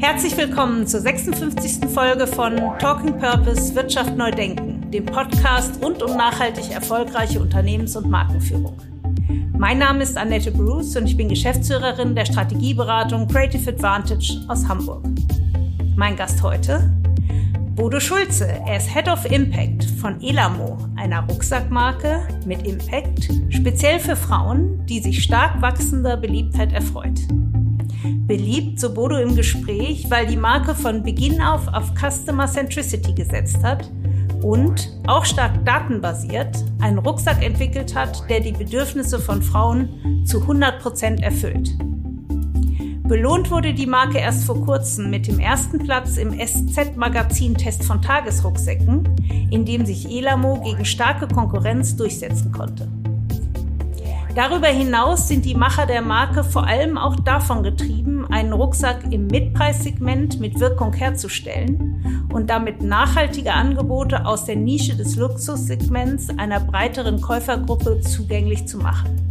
Herzlich willkommen zur 56. Folge von Talking Purpose Wirtschaft neu denken, dem Podcast rund um nachhaltig erfolgreiche Unternehmens- und Markenführung. Mein Name ist Annette Bruce und ich bin Geschäftsführerin der Strategieberatung Creative Advantage aus Hamburg. Mein Gast heute? Bodo Schulze. Er ist Head of Impact von Elamo, einer Rucksackmarke mit Impact, speziell für Frauen, die sich stark wachsender Beliebtheit erfreut. Beliebt, so Bodo im Gespräch, weil die Marke von Beginn auf auf Customer Centricity gesetzt hat und auch stark datenbasiert einen Rucksack entwickelt hat, der die Bedürfnisse von Frauen zu 100 Prozent erfüllt. Belohnt wurde die Marke erst vor kurzem mit dem ersten Platz im SZ-Magazin-Test von Tagesrucksäcken, in dem sich Elamo gegen starke Konkurrenz durchsetzen konnte. Darüber hinaus sind die Macher der Marke vor allem auch davon getrieben, einen Rucksack im Mitpreissegment mit Wirkung herzustellen und damit nachhaltige Angebote aus der Nische des Luxussegments einer breiteren Käufergruppe zugänglich zu machen.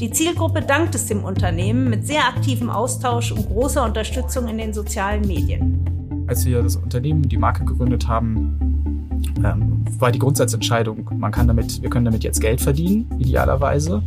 Die Zielgruppe dankt es dem Unternehmen mit sehr aktivem Austausch und großer Unterstützung in den sozialen Medien. Als wir das Unternehmen, die Marke gegründet haben, ähm, war die Grundsatzentscheidung, man kann damit, wir können damit jetzt Geld verdienen, idealerweise,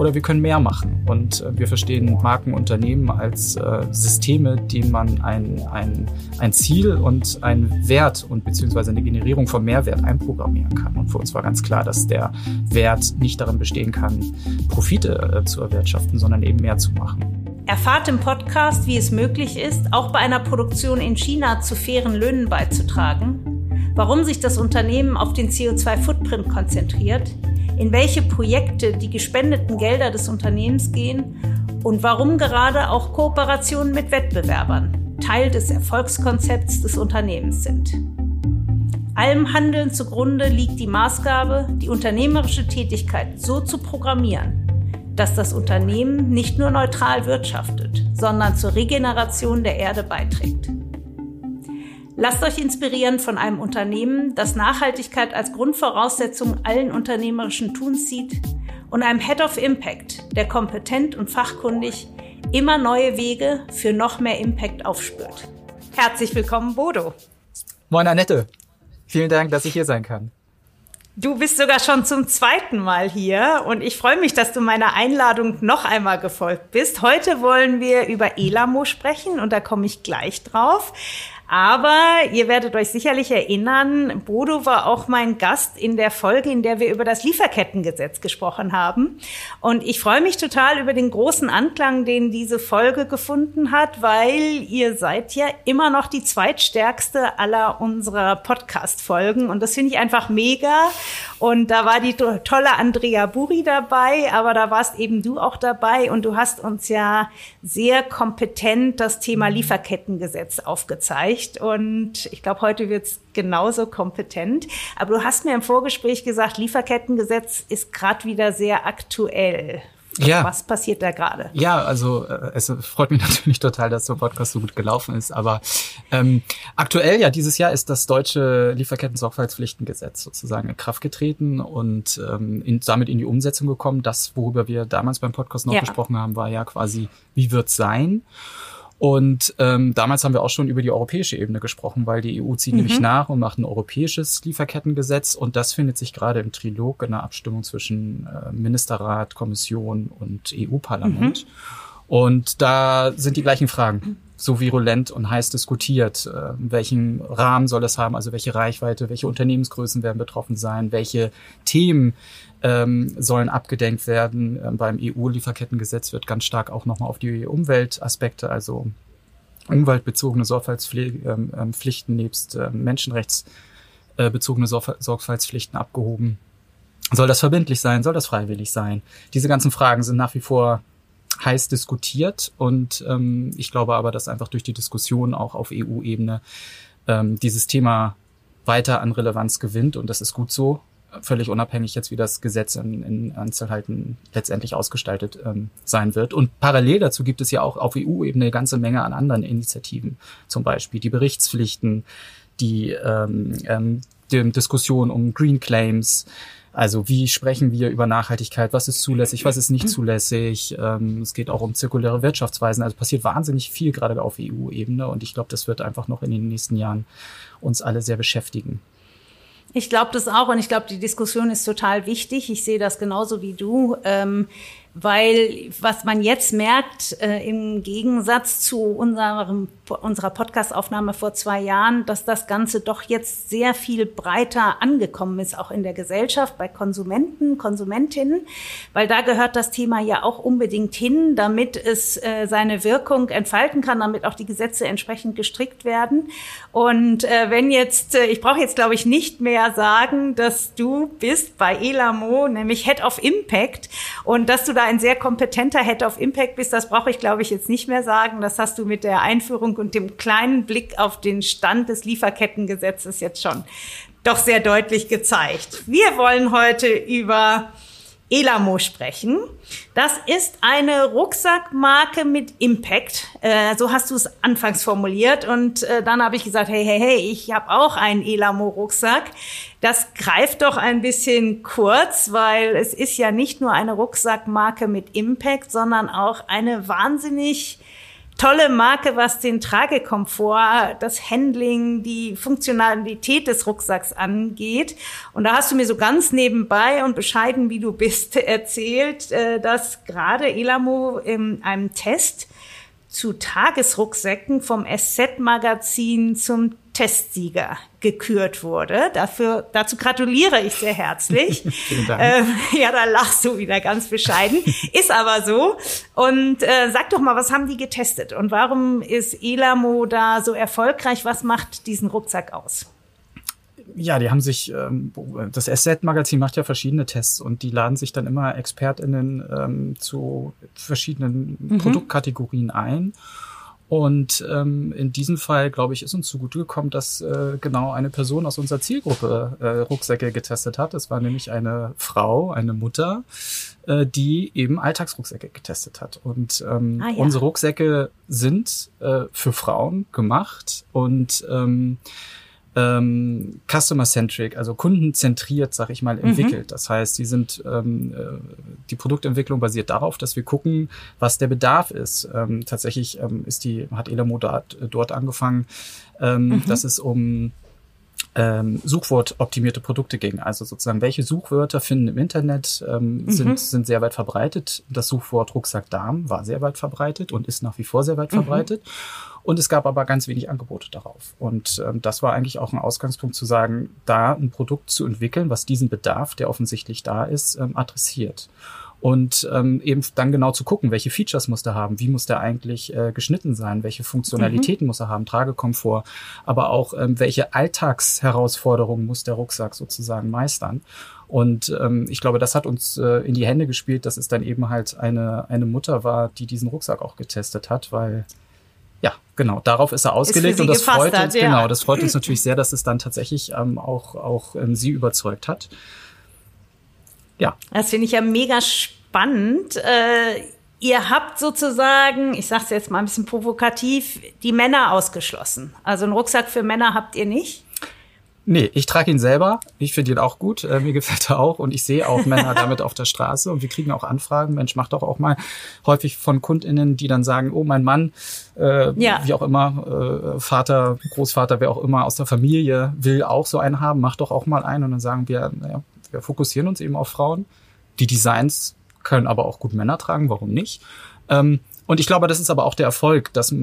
oder wir können mehr machen. Und äh, wir verstehen Markenunternehmen als äh, Systeme, denen man ein, ein, ein Ziel und einen Wert und beziehungsweise eine Generierung von Mehrwert einprogrammieren kann. Und für uns war ganz klar, dass der Wert nicht darin bestehen kann, Profite äh, zu erwirtschaften, sondern eben mehr zu machen. Erfahrt im Podcast, wie es möglich ist, auch bei einer Produktion in China zu fairen Löhnen beizutragen warum sich das Unternehmen auf den CO2-Footprint konzentriert, in welche Projekte die gespendeten Gelder des Unternehmens gehen und warum gerade auch Kooperationen mit Wettbewerbern Teil des Erfolgskonzepts des Unternehmens sind. Allem Handeln zugrunde liegt die Maßgabe, die unternehmerische Tätigkeit so zu programmieren, dass das Unternehmen nicht nur neutral wirtschaftet, sondern zur Regeneration der Erde beiträgt. Lasst euch inspirieren von einem Unternehmen, das Nachhaltigkeit als Grundvoraussetzung allen unternehmerischen Tuns sieht und einem Head of Impact, der kompetent und fachkundig immer neue Wege für noch mehr Impact aufspürt. Herzlich willkommen, Bodo. Moin, Annette. Vielen Dank, dass ich hier sein kann. Du bist sogar schon zum zweiten Mal hier und ich freue mich, dass du meiner Einladung noch einmal gefolgt bist. Heute wollen wir über Elamo sprechen und da komme ich gleich drauf. Aber ihr werdet euch sicherlich erinnern, Bodo war auch mein Gast in der Folge, in der wir über das Lieferkettengesetz gesprochen haben. Und ich freue mich total über den großen Anklang, den diese Folge gefunden hat, weil ihr seid ja immer noch die zweitstärkste aller unserer Podcast-Folgen. Und das finde ich einfach mega. Und da war die tolle Andrea Buri dabei, aber da warst eben du auch dabei und du hast uns ja sehr kompetent das Thema Lieferkettengesetz aufgezeigt spricht. Und ich glaube, heute wird es genauso kompetent. Aber du hast mir im Vorgespräch gesagt, Lieferkettengesetz ist gerade wieder sehr aktuell. Ja. Was passiert da gerade? Ja, also äh, es freut mich natürlich total, dass der Podcast so gut gelaufen ist. Aber ähm, aktuell, ja, dieses Jahr ist das deutsche Lieferketten-Sorgfaltspflichtengesetz sozusagen in Kraft getreten und ähm, in, damit in die Umsetzung gekommen. Das, worüber wir damals beim Podcast noch ja. gesprochen haben, war ja quasi, wie wird's sein? Und ähm, damals haben wir auch schon über die europäische Ebene gesprochen, weil die EU zieht mhm. nämlich nach und macht ein europäisches Lieferkettengesetz. Und das findet sich gerade im Trilog in der Abstimmung zwischen äh, Ministerrat, Kommission und EU-Parlament. Mhm. Und da sind die gleichen Fragen so virulent und heiß diskutiert. Äh, welchen Rahmen soll es haben? Also welche Reichweite, welche Unternehmensgrößen werden betroffen sein? Welche Themen ähm, sollen abgedenkt werden? Ähm, beim EU-Lieferkettengesetz wird ganz stark auch nochmal auf die Umweltaspekte, also umweltbezogene Sorgfaltspflichten ähm, ähm nebst menschenrechtsbezogene äh, Sorgfaltspflichten abgehoben. Soll das verbindlich sein? Soll das freiwillig sein? Diese ganzen Fragen sind nach wie vor heiß diskutiert und ähm, ich glaube aber, dass einfach durch die Diskussion auch auf EU-Ebene ähm, dieses Thema weiter an Relevanz gewinnt und das ist gut so, völlig unabhängig jetzt, wie das Gesetz in, in Einzelheiten letztendlich ausgestaltet ähm, sein wird. Und parallel dazu gibt es ja auch auf EU-Ebene eine ganze Menge an anderen Initiativen, zum Beispiel die Berichtspflichten, die ähm, ähm, die Diskussion um Green Claims, Also wie sprechen wir über Nachhaltigkeit? Was ist zulässig? Was ist nicht zulässig? Ähm, es geht auch um zirkuläre Wirtschaftsweisen. Also passiert wahnsinnig viel gerade auf EU-Ebene und ich glaube, das wird einfach noch in den nächsten Jahren uns alle sehr beschäftigen. Ich glaube das auch und ich glaube, die Diskussion ist total wichtig. Ich sehe das genauso wie du. Ähm, weil was man jetzt merkt, äh, im Gegensatz zu unserem, unserer Podcastaufnahme vor zwei Jahren, dass das Ganze doch jetzt sehr viel breiter angekommen ist, auch in der Gesellschaft, bei Konsumenten, Konsumentinnen, weil da gehört das Thema ja auch unbedingt hin, damit es äh, seine Wirkung entfalten kann, damit auch die Gesetze entsprechend gestrickt werden. Und äh, wenn jetzt, äh, ich brauche jetzt glaube ich nicht mehr sagen, dass du bist bei Elamo, nämlich Head of Impact und dass du da ein sehr kompetenter Head of Impact bist, das brauche ich, glaube ich, jetzt nicht mehr sagen. Das hast du mit der Einführung und dem kleinen Blick auf den Stand des Lieferkettengesetzes jetzt schon doch sehr deutlich gezeigt. Wir wollen heute über Elamo sprechen. Das ist eine Rucksackmarke mit Impact. Äh, so hast du es anfangs formuliert. Und äh, dann habe ich gesagt, hey, hey, hey, ich habe auch einen Elamo-Rucksack. Das greift doch ein bisschen kurz, weil es ist ja nicht nur eine Rucksackmarke mit Impact, sondern auch eine wahnsinnig tolle Marke, was den Tragekomfort, das Handling, die Funktionalität des Rucksacks angeht. Und da hast du mir so ganz nebenbei und bescheiden, wie du bist, erzählt, äh, dass gerade Elamo in einem Test zu Tagesrucksäcken vom SZ-Magazin zum Testsieger gekürt wurde. Dafür, dazu gratuliere ich sehr herzlich. Vielen Dank. Ähm, ja, da lachst du wieder ganz bescheiden. ist aber so. Und äh, sag doch mal, was haben die getestet? Und warum ist Elamo da so erfolgreich? Was macht diesen Rucksack aus? ja, die haben sich, ähm, das SZ-Magazin macht ja verschiedene Tests und die laden sich dann immer ExpertInnen ähm, zu verschiedenen mhm. Produktkategorien ein. Und ähm, in diesem Fall, glaube ich, ist uns zugute gekommen, dass äh, genau eine Person aus unserer Zielgruppe äh, Rucksäcke getestet hat. Das war nämlich eine Frau, eine Mutter, äh, die eben Alltagsrucksäcke getestet hat. Und ähm, ah, ja. unsere Rucksäcke sind äh, für Frauen gemacht und ähm, ähm, customer-centric, also kundenzentriert, sag ich mal, mhm. entwickelt. Mhm. Das heißt, die sind ähm, äh, die Produktentwicklung basiert darauf, dass wir gucken, was der Bedarf ist. Ähm, tatsächlich ähm, ist die hat Elamo dort, dort angefangen, ähm, mhm. dass es um ähm, Suchwortoptimierte Produkte ging. Also sozusagen, welche Suchwörter finden im Internet, ähm, mhm. sind, sind sehr weit verbreitet. Das Suchwort Rucksack Darm war sehr weit verbreitet und ist nach wie vor sehr weit mhm. verbreitet. Und es gab aber ganz wenig Angebote darauf. Und ähm, das war eigentlich auch ein Ausgangspunkt zu sagen, da ein Produkt zu entwickeln, was diesen Bedarf, der offensichtlich da ist, ähm, adressiert und ähm, eben dann genau zu gucken, welche Features muss der haben, wie muss der eigentlich äh, geschnitten sein, welche Funktionalitäten mhm. muss er haben, Tragekomfort, aber auch ähm, welche Alltagsherausforderungen muss der Rucksack sozusagen meistern. Und ähm, ich glaube, das hat uns äh, in die Hände gespielt, dass es dann eben halt eine, eine Mutter war, die diesen Rucksack auch getestet hat, weil ja, genau, darauf ist er ausgelegt ist und das freut hat, uns, ja. genau, das freut uns natürlich sehr, dass es dann tatsächlich ähm, auch, auch ähm, sie überzeugt hat. Ja. Das finde ich ja mega spannend. Äh, ihr habt sozusagen, ich sage es jetzt mal ein bisschen provokativ, die Männer ausgeschlossen. Also einen Rucksack für Männer habt ihr nicht? Nee, ich trage ihn selber. Ich finde ihn auch gut. Äh, mir gefällt er auch. Und ich sehe auch Männer damit auf der Straße. Und wir kriegen auch Anfragen. Mensch, macht doch auch mal häufig von KundInnen, die dann sagen, oh, mein Mann, äh, ja. wie auch immer, äh, Vater, Großvater, wer auch immer aus der Familie will auch so einen haben. Macht doch auch mal einen. Und dann sagen wir, naja, wir fokussieren uns eben auf Frauen. Die Designs können aber auch gut Männer tragen. Warum nicht? Ähm, und ich glaube, das ist aber auch der Erfolg, dass äh,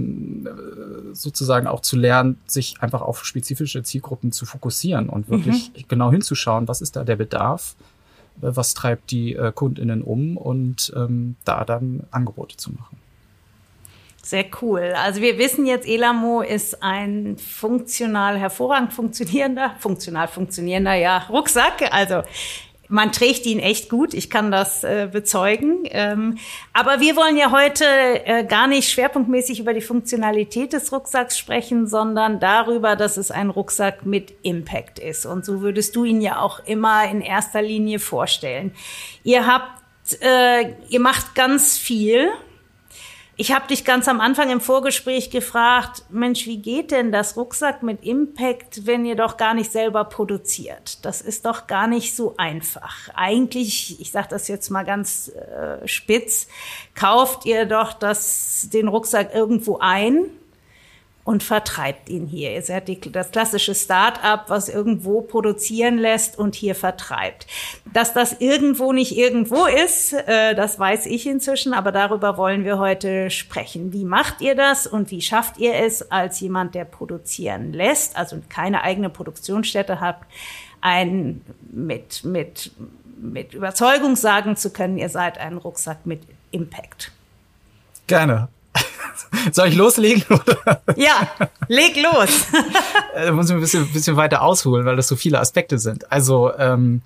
sozusagen auch zu lernen, sich einfach auf spezifische Zielgruppen zu fokussieren und wirklich mhm. genau hinzuschauen, was ist da der Bedarf, äh, was treibt die äh, KundInnen um und ähm, da dann Angebote zu machen. Sehr cool. Also wir wissen jetzt, Elamo ist ein funktional, hervorragend funktionierender, funktional funktionierender, ja, Rucksack. Also man trägt ihn echt gut, ich kann das äh, bezeugen. Ähm, aber wir wollen ja heute äh, gar nicht schwerpunktmäßig über die Funktionalität des Rucksacks sprechen, sondern darüber, dass es ein Rucksack mit Impact ist. Und so würdest du ihn ja auch immer in erster Linie vorstellen. Ihr habt, äh, ihr macht ganz viel Ich habe dich ganz am Anfang im Vorgespräch gefragt, Mensch, wie geht denn das Rucksack mit Impact, wenn ihr doch gar nicht selber produziert? Das ist doch gar nicht so einfach. Eigentlich, ich sage das jetzt mal ganz äh, spitz, kauft ihr doch das, den Rucksack irgendwo ein und vertreibt ihn hier. Ihr seid die, das klassische Start-up, was irgendwo produzieren lässt und hier vertreibt. Dass das irgendwo nicht irgendwo ist, äh, das weiß ich inzwischen, aber darüber wollen wir heute sprechen. Wie macht ihr das und wie schafft ihr es als jemand, der produzieren lässt, also keine eigene Produktionsstätte hat, ein mit, mit, mit Überzeugung sagen zu können, ihr seid ein Rucksack mit Impact? Gerne. Soll ich loslegen? Oder? Ja, leg los. da muss ich ein bisschen, bisschen weiter ausholen, weil das so viele Aspekte sind. Also ähm,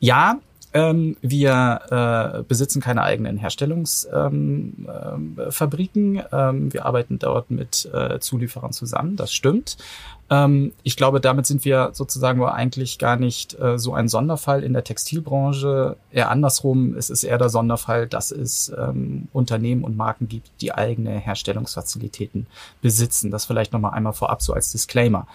ja, ähm, wir äh, besitzen keine eigenen Herstellungsfabriken. Ähm, äh, ähm, wir arbeiten dort mit äh, Zulieferern zusammen, das stimmt. Ähm, ich glaube, damit sind wir sozusagen nur eigentlich gar nicht äh, so ein Sonderfall in der Textilbranche. Eher andersrum, es ist eher der Sonderfall, dass es ähm, Unternehmen und Marken gibt, die eigene Herstellungsfazilitäten besitzen. Das vielleicht nochmal einmal vorab so als Disclaimer.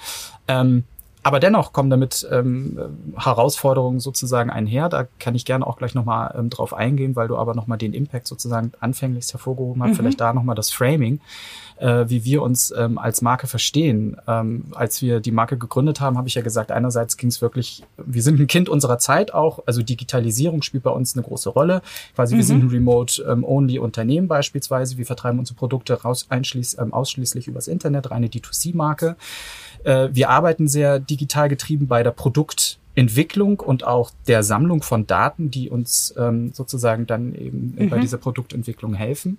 Aber dennoch kommen damit ähm, Herausforderungen sozusagen einher. Da kann ich gerne auch gleich nochmal ähm, drauf eingehen, weil du aber nochmal den Impact sozusagen anfänglichst hervorgehoben hast. Mhm. Vielleicht da nochmal das Framing, äh, wie wir uns ähm, als Marke verstehen. Ähm, als wir die Marke gegründet haben, habe ich ja gesagt, einerseits ging es wirklich, wir sind ein Kind unserer Zeit auch, also Digitalisierung spielt bei uns eine große Rolle. Quasi, mhm. wir sind ein Remote-Only-Unternehmen ähm, beispielsweise. Wir vertreiben unsere Produkte raus, einschließ, ähm, ausschließlich übers Internet, reine D2C-Marke. Äh, wir arbeiten sehr digital getrieben bei der Produktentwicklung und auch der Sammlung von Daten, die uns ähm, sozusagen dann eben mhm. bei dieser Produktentwicklung helfen.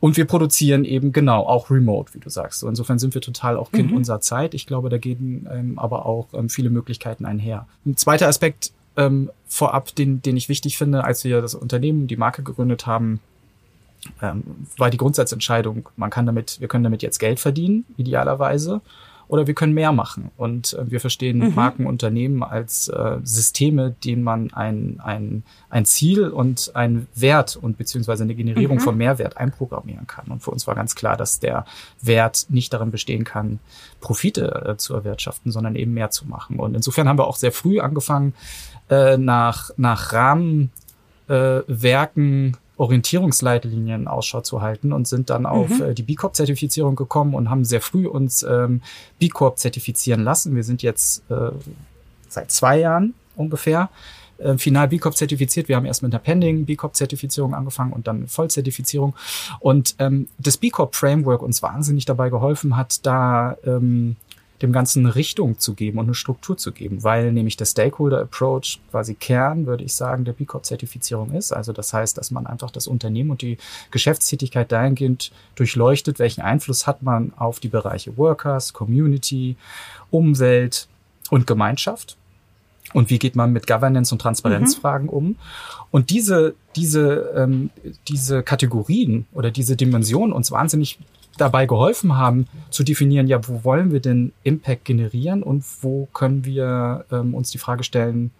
Und wir produzieren eben genau auch remote, wie du sagst. So, insofern sind wir total auch Kind mhm. unserer Zeit. Ich glaube, da gehen ähm, aber auch ähm, viele Möglichkeiten einher. Ein zweiter Aspekt ähm, vorab, den, den ich wichtig finde, als wir das Unternehmen, die Marke gegründet haben, ähm, war die Grundsatzentscheidung, man kann damit, wir können damit jetzt Geld verdienen, idealerweise oder wir können mehr machen. Und äh, wir verstehen mhm. Markenunternehmen als äh, Systeme, denen man ein, ein, ein Ziel und ein Wert und beziehungsweise eine Generierung mhm. von Mehrwert einprogrammieren kann. Und für uns war ganz klar, dass der Wert nicht darin bestehen kann, Profite äh, zu erwirtschaften, sondern eben mehr zu machen. Und insofern haben wir auch sehr früh angefangen, äh, nach, nach Rahmenwerken äh, Orientierungsleitlinien Ausschau zu halten und sind dann auf mhm. äh, die B Corp-Zertifizierung gekommen und haben sehr früh uns ähm, B Corp zertifizieren lassen. Wir sind jetzt äh, seit zwei Jahren ungefähr äh, final B Corp zertifiziert. Wir haben erst mit einer Pending B Corp Zertifizierung angefangen und dann Vollzertifizierung. Und ähm, das B Corp Framework uns wahnsinnig dabei geholfen hat, da ähm, dem Ganzen eine Richtung zu geben und eine Struktur zu geben, weil nämlich der Stakeholder Approach quasi Kern, würde ich sagen, der B Corp-Zertifizierung ist. Also das heißt, dass man einfach das Unternehmen und die Geschäftstätigkeit dahingehend durchleuchtet, welchen Einfluss hat man auf die Bereiche Workers, Community, Umwelt und Gemeinschaft. Und wie geht man mit Governance und Transparenzfragen mhm. um? Und diese, diese, ähm, diese Kategorien oder diese Dimensionen uns wahnsinnig dabei geholfen haben, zu definieren, ja, wo wollen wir denn Impact generieren und wo können wir ähm, uns die Frage stellen,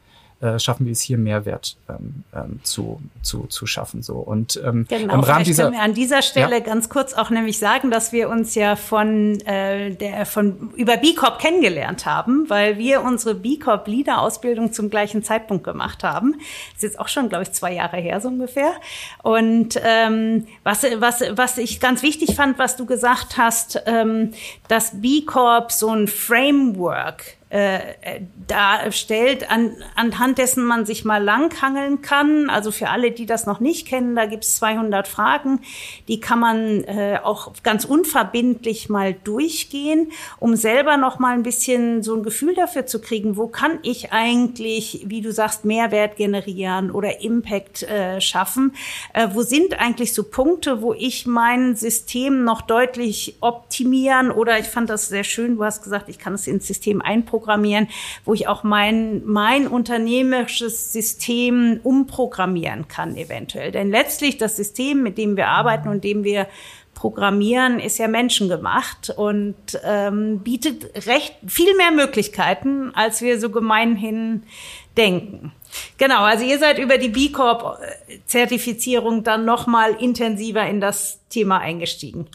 äh, schaffen wir es hier Mehrwert ähm, ähm, zu, zu, zu schaffen. So. Und ähm, genau, im Rahmen dieser, können wir an dieser Stelle ja. ganz kurz auch nämlich sagen, dass wir uns ja von, äh, der, von über B Corp kennengelernt haben, weil wir unsere B Corp Leader Ausbildung zum gleichen Zeitpunkt gemacht haben. Das ist jetzt auch schon, glaube ich, zwei Jahre her so ungefähr. Und ähm, was, was, was ich ganz wichtig fand, was du gesagt hast, ähm, dass B Corp so ein Framework äh, darstellt, an, anhand dessen man sich mal langhangeln kann. Also für alle, die das noch nicht kennen, da gibt es 200 Fragen, die kann man äh, auch ganz unverbindlich mal durchgehen, um selber noch mal ein bisschen so ein Gefühl dafür zu kriegen, wo kann ich eigentlich, wie du sagst, Mehrwert generieren oder Impact äh, schaffen? Äh, wo sind eigentlich so Punkte, wo ich mein System noch deutlich optimieren oder ich fand das sehr schön, du hast gesagt, ich kann es ins System einprogrammieren umprogrammieren, wo ich auch mein, mein unternehmerisches System umprogrammieren kann eventuell. Denn letztlich das System, mit dem wir arbeiten und dem wir Programmieren ist ja menschengemacht und ähm, bietet recht viel mehr Möglichkeiten, als wir so gemeinhin denken. Genau, also ihr seid über die B Corp Zertifizierung dann noch mal intensiver in das Thema eingestiegen.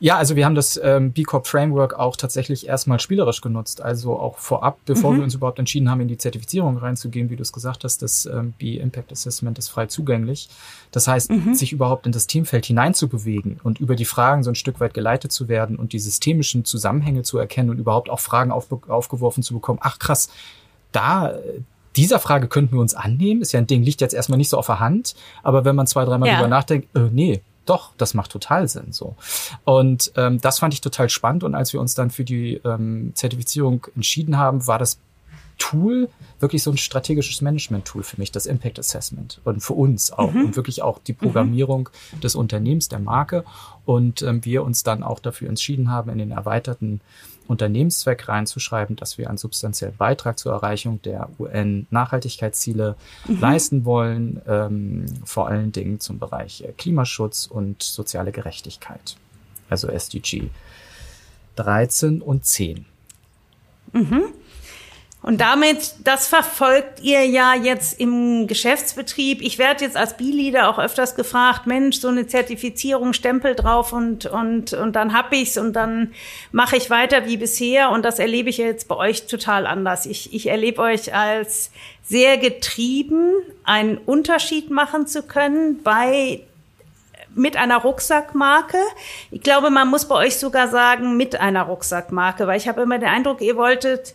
Ja, also wir haben das ähm, B Corp Framework auch tatsächlich erstmal spielerisch genutzt. Also auch vorab, bevor mhm. wir uns überhaupt entschieden haben, in die Zertifizierung reinzugehen, wie du es gesagt hast, das ähm, B Impact Assessment ist frei zugänglich. Das heißt, mhm. sich überhaupt in das Teamfeld hineinzubewegen und über die Fragen so ein Stück weit geleitet zu werden und die systemischen Zusammenhänge zu erkennen und überhaupt auch Fragen auf, aufgeworfen zu bekommen. Ach krass, da dieser Frage könnten wir uns annehmen. Ist ja ein Ding, liegt jetzt erstmal nicht so auf der Hand. Aber wenn man zwei, dreimal ja. drüber nachdenkt, äh, nee, doch, das macht total Sinn so. Und ähm, das fand ich total spannend. Und als wir uns dann für die ähm, Zertifizierung entschieden haben, war das Tool wirklich so ein strategisches Management-Tool für mich, das Impact Assessment und für uns auch mhm. und wirklich auch die Programmierung mhm. des Unternehmens, der Marke und ähm, wir uns dann auch dafür entschieden haben, in den erweiterten Unternehmenszweck reinzuschreiben, dass wir einen substanziellen Beitrag zur Erreichung der UN-Nachhaltigkeitsziele mhm. leisten wollen, ähm, vor allen Dingen zum Bereich äh, Klimaschutz und soziale Gerechtigkeit, also SDG 13 und 10. Mhm. Und damit, das verfolgt ihr ja jetzt im Geschäftsbetrieb. Ich werde jetzt als B-Leader auch öfters gefragt, Mensch, so eine Zertifizierung, Stempel drauf und, und, und dann hab ich's und dann mache ich weiter wie bisher. Und das erlebe ich jetzt bei euch total anders. Ich, ich erlebe euch als sehr getrieben, einen Unterschied machen zu können bei mit einer Rucksackmarke. Ich glaube, man muss bei euch sogar sagen, mit einer Rucksackmarke, weil ich habe immer den Eindruck, ihr wolltet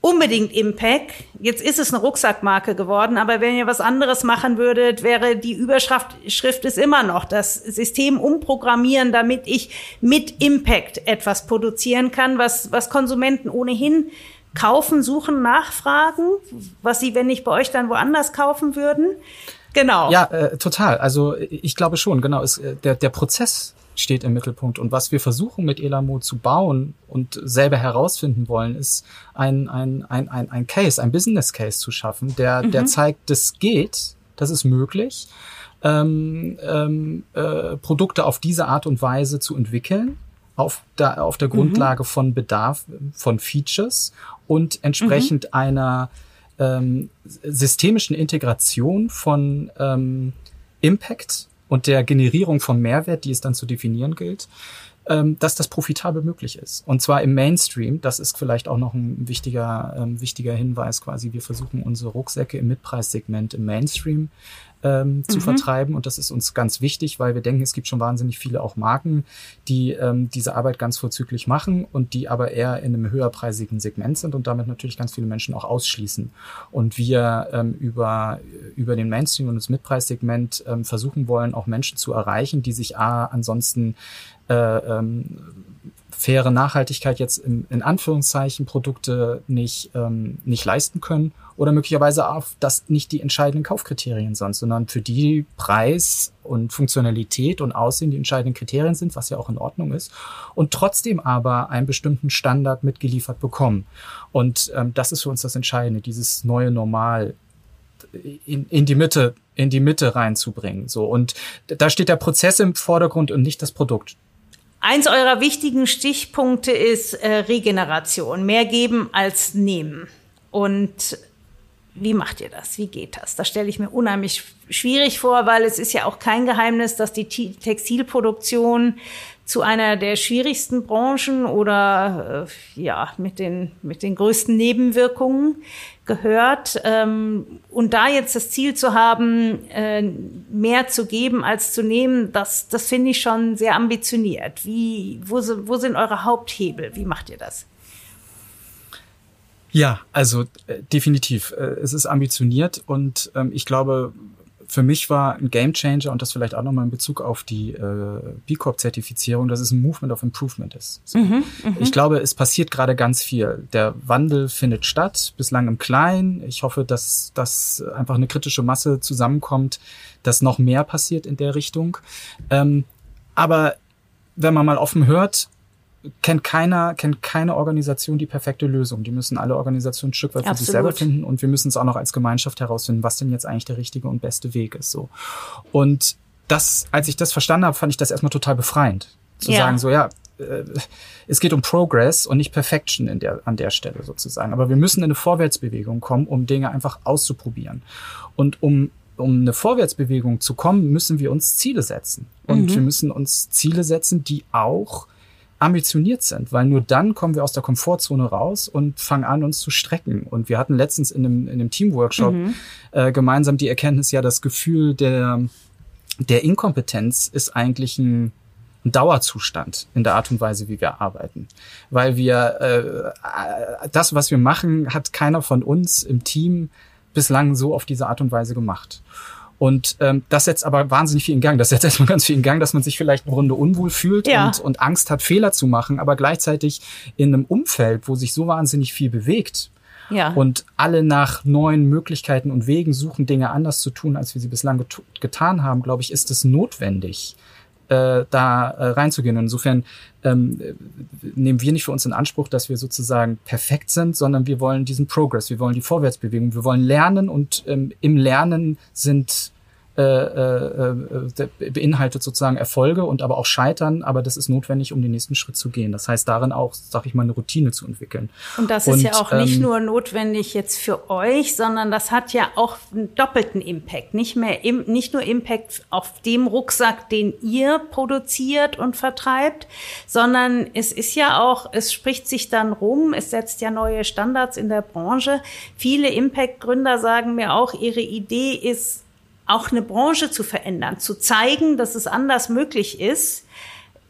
unbedingt Impact. Jetzt ist es eine Rucksackmarke geworden, aber wenn ihr was anderes machen würdet, wäre die Überschrift Schrift ist immer noch das System umprogrammieren, damit ich mit Impact etwas produzieren kann, was, was Konsumenten ohnehin kaufen, suchen, nachfragen, was sie, wenn nicht bei euch, dann woanders kaufen würden. Genau. Ja, äh, total. Also ich glaube schon, genau. Ist, äh, der, der Prozess steht im Mittelpunkt. Und was wir versuchen mit Elamo zu bauen und selber herausfinden wollen, ist ein, ein, ein, ein, ein Case, ein Business Case zu schaffen, der, mhm. der zeigt, das geht, das ist möglich, ähm, ähm, äh, Produkte auf diese Art und Weise zu entwickeln, auf der, auf der mhm. Grundlage von Bedarf, von Features und entsprechend mhm. einer ähm, systemischen Integration von ähm, Impact und der Generierung von Mehrwert, die es dann zu definieren gilt, ähm, dass das profitabel möglich ist. Und zwar im Mainstream. Das ist vielleicht auch noch ein wichtiger, ähm, wichtiger Hinweis quasi. Wir versuchen unsere Rucksäcke im Mitpreissegment im Mainstream ähm, zu mhm. vertreiben. Und das ist uns ganz wichtig, weil wir denken, es gibt schon wahnsinnig viele auch Marken, die ähm, diese Arbeit ganz vorzüglich machen und die aber eher in einem höherpreisigen Segment sind und damit natürlich ganz viele Menschen auch ausschließen. Und wir ähm, über, über den Mainstream und das Mitpreissegment ähm, versuchen wollen, auch Menschen zu erreichen, die sich A, ansonsten äh, ähm, faire Nachhaltigkeit jetzt in, in Anführungszeichen Produkte nicht, ähm, nicht leisten können oder möglicherweise auch das nicht die entscheidenden Kaufkriterien sind, sondern für die Preis und Funktionalität und Aussehen die entscheidenden Kriterien sind, was ja auch in Ordnung ist, und trotzdem aber einen bestimmten Standard mitgeliefert bekommen. Und ähm, das ist für uns das Entscheidende, dieses neue Normal in, in die Mitte in die Mitte reinzubringen so und da steht der Prozess im Vordergrund und nicht das Produkt Eins eurer wichtigen Stichpunkte ist äh, Regeneration. Mehr geben als nehmen. Und wie macht ihr das? Wie geht das? Das stelle ich mir unheimlich schwierig vor, weil es ist ja auch kein Geheimnis, dass die Textilproduktion zu einer der schwierigsten Branchen oder äh, ja mit den mit den größten Nebenwirkungen gehört. Ähm, und da jetzt das Ziel zu haben, äh, mehr zu geben als zu nehmen, das, das finde ich schon sehr ambitioniert. Wie, wo, wo sind eure Haupthebel? Wie macht ihr das? Ja, also äh, definitiv. Äh, es ist ambitioniert und ähm, ich glaube, für mich war ein Game Changer und das vielleicht auch nochmal in Bezug auf die äh, B Corp-Zertifizierung, dass es ein Movement of Improvement ist. So. Mhm, mh. Ich glaube, es passiert gerade ganz viel. Der Wandel findet statt, bislang im Kleinen. Ich hoffe, dass, dass einfach eine kritische Masse zusammenkommt, dass noch mehr passiert in der Richtung. Ähm, aber wenn man mal offen hört, kennt keiner, kennt keine Organisation die perfekte Lösung. Die müssen alle Organisationen ein Stück weit für sich selber finden und wir müssen es auch noch als Gemeinschaft herausfinden, was denn jetzt eigentlich der richtige und beste Weg ist. So. Und das, als ich das verstanden habe, fand ich das erstmal total befreiend. Zu ja. sagen, so ja, äh, es geht um Progress und nicht Perfection in der, an der Stelle sozusagen. Aber wir müssen in eine Vorwärtsbewegung kommen, um Dinge einfach auszuprobieren. Und um, um eine Vorwärtsbewegung zu kommen, müssen wir uns Ziele setzen. Und mhm. wir müssen uns Ziele setzen, die auch ambitioniert sind, weil nur dann kommen wir aus der Komfortzone raus und fangen an, uns zu strecken. Und wir hatten letztens in einem, in einem Teamworkshop mhm. äh, gemeinsam die Erkenntnis, ja, das Gefühl der, der Inkompetenz ist eigentlich ein, ein Dauerzustand in der Art und Weise, wie wir arbeiten. Weil wir, äh, das, was wir machen, hat keiner von uns im Team bislang so auf diese Art und Weise gemacht. Und ähm, das setzt aber wahnsinnig viel in Gang. Das setzt erstmal ganz viel in Gang, dass man sich vielleicht eine Runde unwohl fühlt ja. und, und Angst hat, Fehler zu machen, aber gleichzeitig in einem Umfeld, wo sich so wahnsinnig viel bewegt, ja. und alle nach neuen Möglichkeiten und Wegen suchen, Dinge anders zu tun, als wir sie bislang get getan haben, glaube ich, ist es notwendig, äh, da äh, reinzugehen. Insofern ähm, nehmen wir nicht für uns in Anspruch, dass wir sozusagen perfekt sind, sondern wir wollen diesen Progress, wir wollen die Vorwärtsbewegung, wir wollen lernen und ähm, im Lernen sind äh, äh, äh, beinhaltet sozusagen Erfolge und aber auch Scheitern, aber das ist notwendig, um den nächsten Schritt zu gehen. Das heißt, darin auch, sag ich mal, eine Routine zu entwickeln. Und das und, ist ja auch nicht ähm, nur notwendig jetzt für euch, sondern das hat ja auch einen doppelten Impact. Nicht mehr, im, nicht nur Impact auf dem Rucksack, den ihr produziert und vertreibt, sondern es ist ja auch, es spricht sich dann rum, es setzt ja neue Standards in der Branche. Viele Impact-Gründer sagen mir auch, ihre Idee ist, auch eine Branche zu verändern, zu zeigen, dass es anders möglich ist,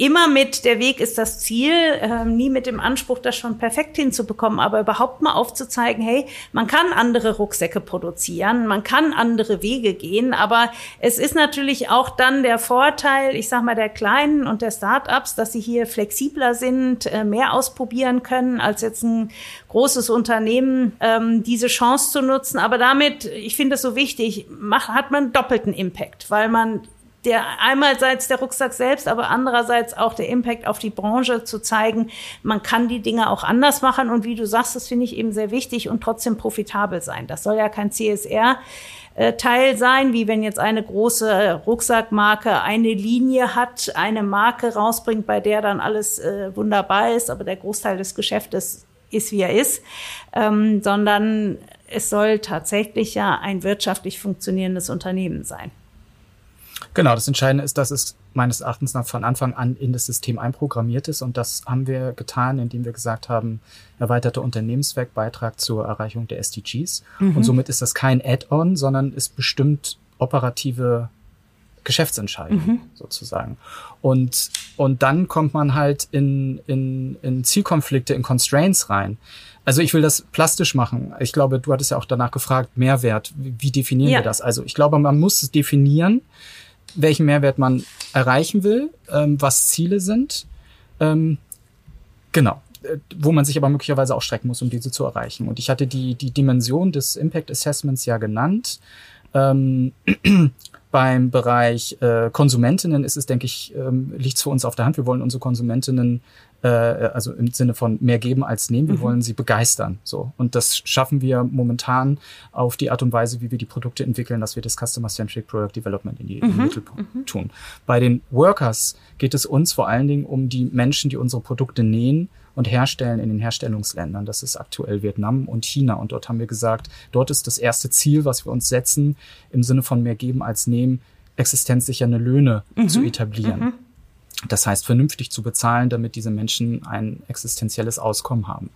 immer mit der Weg ist das Ziel, äh, nie mit dem Anspruch, das schon perfekt hinzubekommen, aber überhaupt mal aufzuzeigen, hey, man kann andere Rucksäcke produzieren, man kann andere Wege gehen, aber es ist natürlich auch dann der Vorteil, ich sag mal, der Kleinen und der Startups, dass sie hier flexibler sind, äh, mehr ausprobieren können, als jetzt ein großes Unternehmen, ähm, diese Chance zu nutzen. Aber damit, ich finde es so wichtig, macht, hat man doppelten Impact, weil man der einmalseits der Rucksack selbst, aber andererseits auch der Impact auf die Branche zu zeigen, man kann die Dinge auch anders machen und wie du sagst, das finde ich eben sehr wichtig und trotzdem profitabel sein. Das soll ja kein CSR Teil sein, wie wenn jetzt eine große Rucksackmarke eine Linie hat, eine Marke rausbringt, bei der dann alles äh, wunderbar ist, aber der Großteil des Geschäftes ist, wie er ist, ähm, sondern es soll tatsächlich ja ein wirtschaftlich funktionierendes Unternehmen sein. Genau, das Entscheidende ist, dass es meines Erachtens nach von Anfang an in das System einprogrammiert ist. Und das haben wir getan, indem wir gesagt haben, erweiterter Unternehmenswerk, Beitrag zur Erreichung der SDGs. Mhm. Und somit ist das kein Add-on, sondern ist bestimmt operative Geschäftsentscheidung mhm. sozusagen. Und, und dann kommt man halt in, in, in Zielkonflikte, in Constraints rein. Also ich will das plastisch machen. Ich glaube, du hattest ja auch danach gefragt, Mehrwert. Wie definieren ja. wir das? Also ich glaube, man muss es definieren welchen Mehrwert man erreichen will, ähm, was Ziele sind. Ähm, genau äh, wo man sich aber möglicherweise auch strecken muss, um diese zu erreichen. Und ich hatte die, die Dimension des Impact Assessments ja genannt. Ähm, beim Bereich äh, Konsumentinnen ist es, denke ich, ähm, liegt es für uns auf der Hand. Wir wollen unsere Konsumentinnen äh, also im Sinne von mehr geben als nehmen. Wir mhm. wollen sie begeistern. So. Und das schaffen wir momentan auf die Art und Weise, wie wir die Produkte entwickeln, dass wir das Customer-Centric Product Development in, die, mhm. in den. Mittelpunkt mhm. tun. Bei den Workers geht es uns vor allen Dingen um die Menschen, die unsere Produkte nähen und herstellen in den Herstellungsländern. Das ist aktuell Vietnam und China. Und dort haben wir gesagt, dort ist das erste Ziel, was wir uns setzen, im Sinne von mehr geben als nehmen, existenzsichernde Löhne mhm. zu etablieren. Mhm. Das heißt, vernünftig zu bezahlen, damit diese Menschen ein existenzielles Auskommen haben.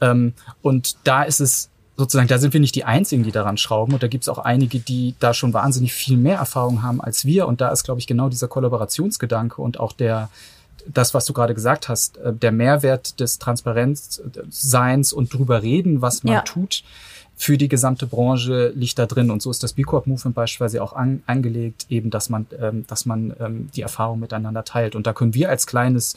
Ähm, und da ist es sozusagen, da sind wir nicht die Einzigen, die daran schrauben. Und da gibt es auch einige, die da schon wahnsinnig viel mehr Erfahrung haben als wir. Und da ist, glaube ich, genau dieser Kollaborationsgedanke und auch der, das, was du gerade gesagt hast, äh, der Mehrwert des Transparenzseins und drüber reden, was man ja. tut, für die gesamte Branche liegt da drin. Und so ist das B Corp Movement beispielsweise auch an, angelegt, eben, dass man, ähm, dass man ähm, die Erfahrung miteinander teilt. Und da können wir als kleines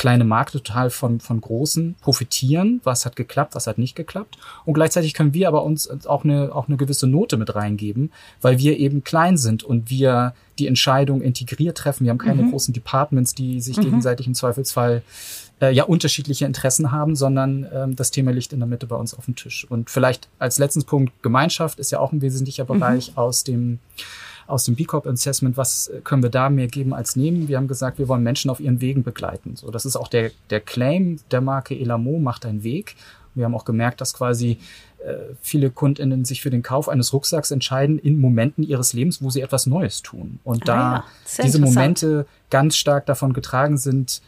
kleine Markt total von, von großen profitieren. Was hat geklappt, was hat nicht geklappt. Und gleichzeitig können wir aber uns auch eine, auch eine gewisse Note mit reingeben, weil wir eben klein sind und wir die Entscheidung integriert treffen. Wir haben keine mhm. großen Departments, die sich mhm. gegenseitig im Zweifelsfall äh, ja unterschiedliche Interessen haben, sondern ähm, das Thema liegt in der Mitte bei uns auf dem Tisch. Und vielleicht als letzten Punkt Gemeinschaft ist ja auch ein wesentlicher mhm. Bereich mhm. aus dem aus dem B Corp Assessment, was können wir da mehr geben als nehmen? Wir haben gesagt, wir wollen Menschen auf ihren Wegen begleiten. So, das ist auch der, der Claim der Marke Elamo, macht einen Weg. Wir haben auch gemerkt, dass quasi äh, viele KundInnen sich für den Kauf eines Rucksacks entscheiden in Momenten ihres Lebens, wo sie etwas Neues tun. Und ah, da ja, diese Momente ganz stark davon getragen sind,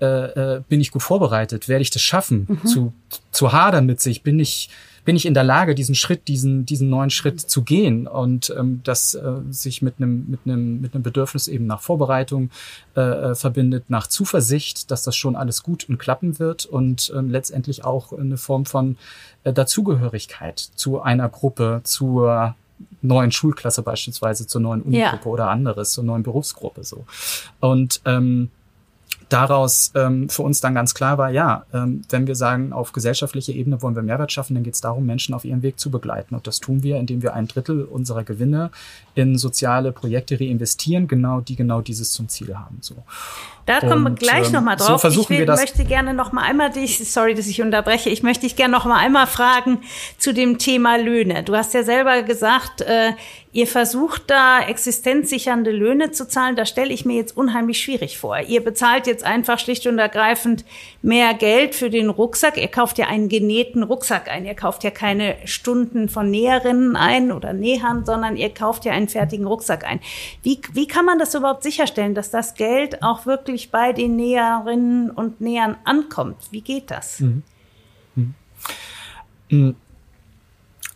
äh, äh, bin ich gut vorbereitet? Werde ich das schaffen? Mhm. Zu, zu hadern mit sich? Bin ich, bin ich in der Lage, diesen Schritt, diesen, diesen neuen Schritt zu gehen? Und ähm, das äh, sich mit einem, mit einem, mit einem Bedürfnis eben nach Vorbereitung äh, äh, verbindet, nach Zuversicht, dass das schon alles gut und klappen wird und ähm, letztendlich auch eine Form von äh, Dazugehörigkeit zu einer Gruppe, zur neuen Schulklasse beispielsweise, zur neuen Unigruppe ja. oder anderes, zur neuen Berufsgruppe so. Und ähm, daraus ähm, für uns dann ganz klar war, ja, ähm, wenn wir sagen, auf gesellschaftlicher Ebene wollen wir Mehrwert schaffen, dann geht es darum, Menschen auf ihrem Weg zu begleiten. Und das tun wir, indem wir ein Drittel unserer Gewinne in soziale Projekte reinvestieren, genau die genau dieses zum Ziel haben. So. Da kommen wir gleich ähm, nochmal drauf. So ich will, möchte gerne noch mal einmal dich, sorry, dass ich unterbreche, ich möchte dich gerne noch mal einmal fragen zu dem Thema Löhne. Du hast ja selber gesagt, äh, ihr versucht da existenzsichernde Löhne zu zahlen. Da stelle ich mir jetzt unheimlich schwierig vor. Ihr bezahlt jetzt einfach schlicht und ergreifend mehr Geld für den Rucksack. Ihr kauft ja einen genähten Rucksack ein. Ihr kauft ja keine Stunden von Näherinnen ein oder Nähern, sondern ihr kauft ja einen fertigen Rucksack ein. Wie, wie kann man das überhaupt sicherstellen, dass das Geld auch wirklich bei den Näherinnen und Nähern ankommt. Wie geht das? Mhm. Mhm. mhm.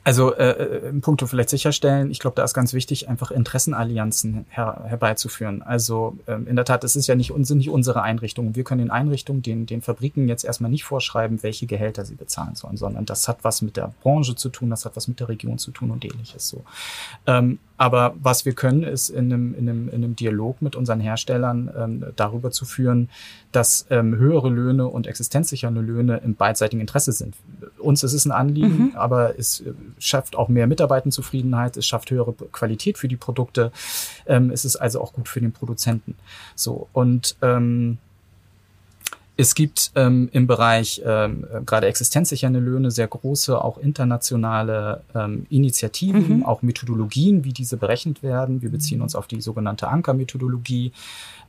Also äh, äh, im Punkto vielleicht sicherstellen, ich glaube, da ist ganz wichtig, einfach Interessenallianzen her herbeizuführen. Also ähm, in der Tat, es ist ja nicht, sind unsere Einrichtungen. Wir können den Einrichtungen, den, den Fabriken jetzt erstmal nicht vorschreiben, welche Gehälter sie bezahlen sollen, sondern das hat was mit der Branche zu tun, das hat was mit der Region zu tun und ähnliches so. Ähm, aber was wir können, ist in einem, in einem, in einem Dialog mit unseren Herstellern ähm, darüber zu führen, dass ähm, höhere Löhne und existenzsichernde Löhne im beidseitigen Interesse sind. Uns ist es ein Anliegen, mhm. aber es äh, schafft auch mehr Mitarbeitenzufriedenheit, es schafft höhere Qualität für die Produkte, ähm, es ist also auch gut für den Produzenten. So und ähm, es gibt ähm, im Bereich ähm, gerade existenzsichernde Löhne sehr große, auch internationale ähm, Initiativen, mhm. auch Methodologien, wie diese berechnet werden. Wir beziehen uns auf die sogenannte Anker-Methodologie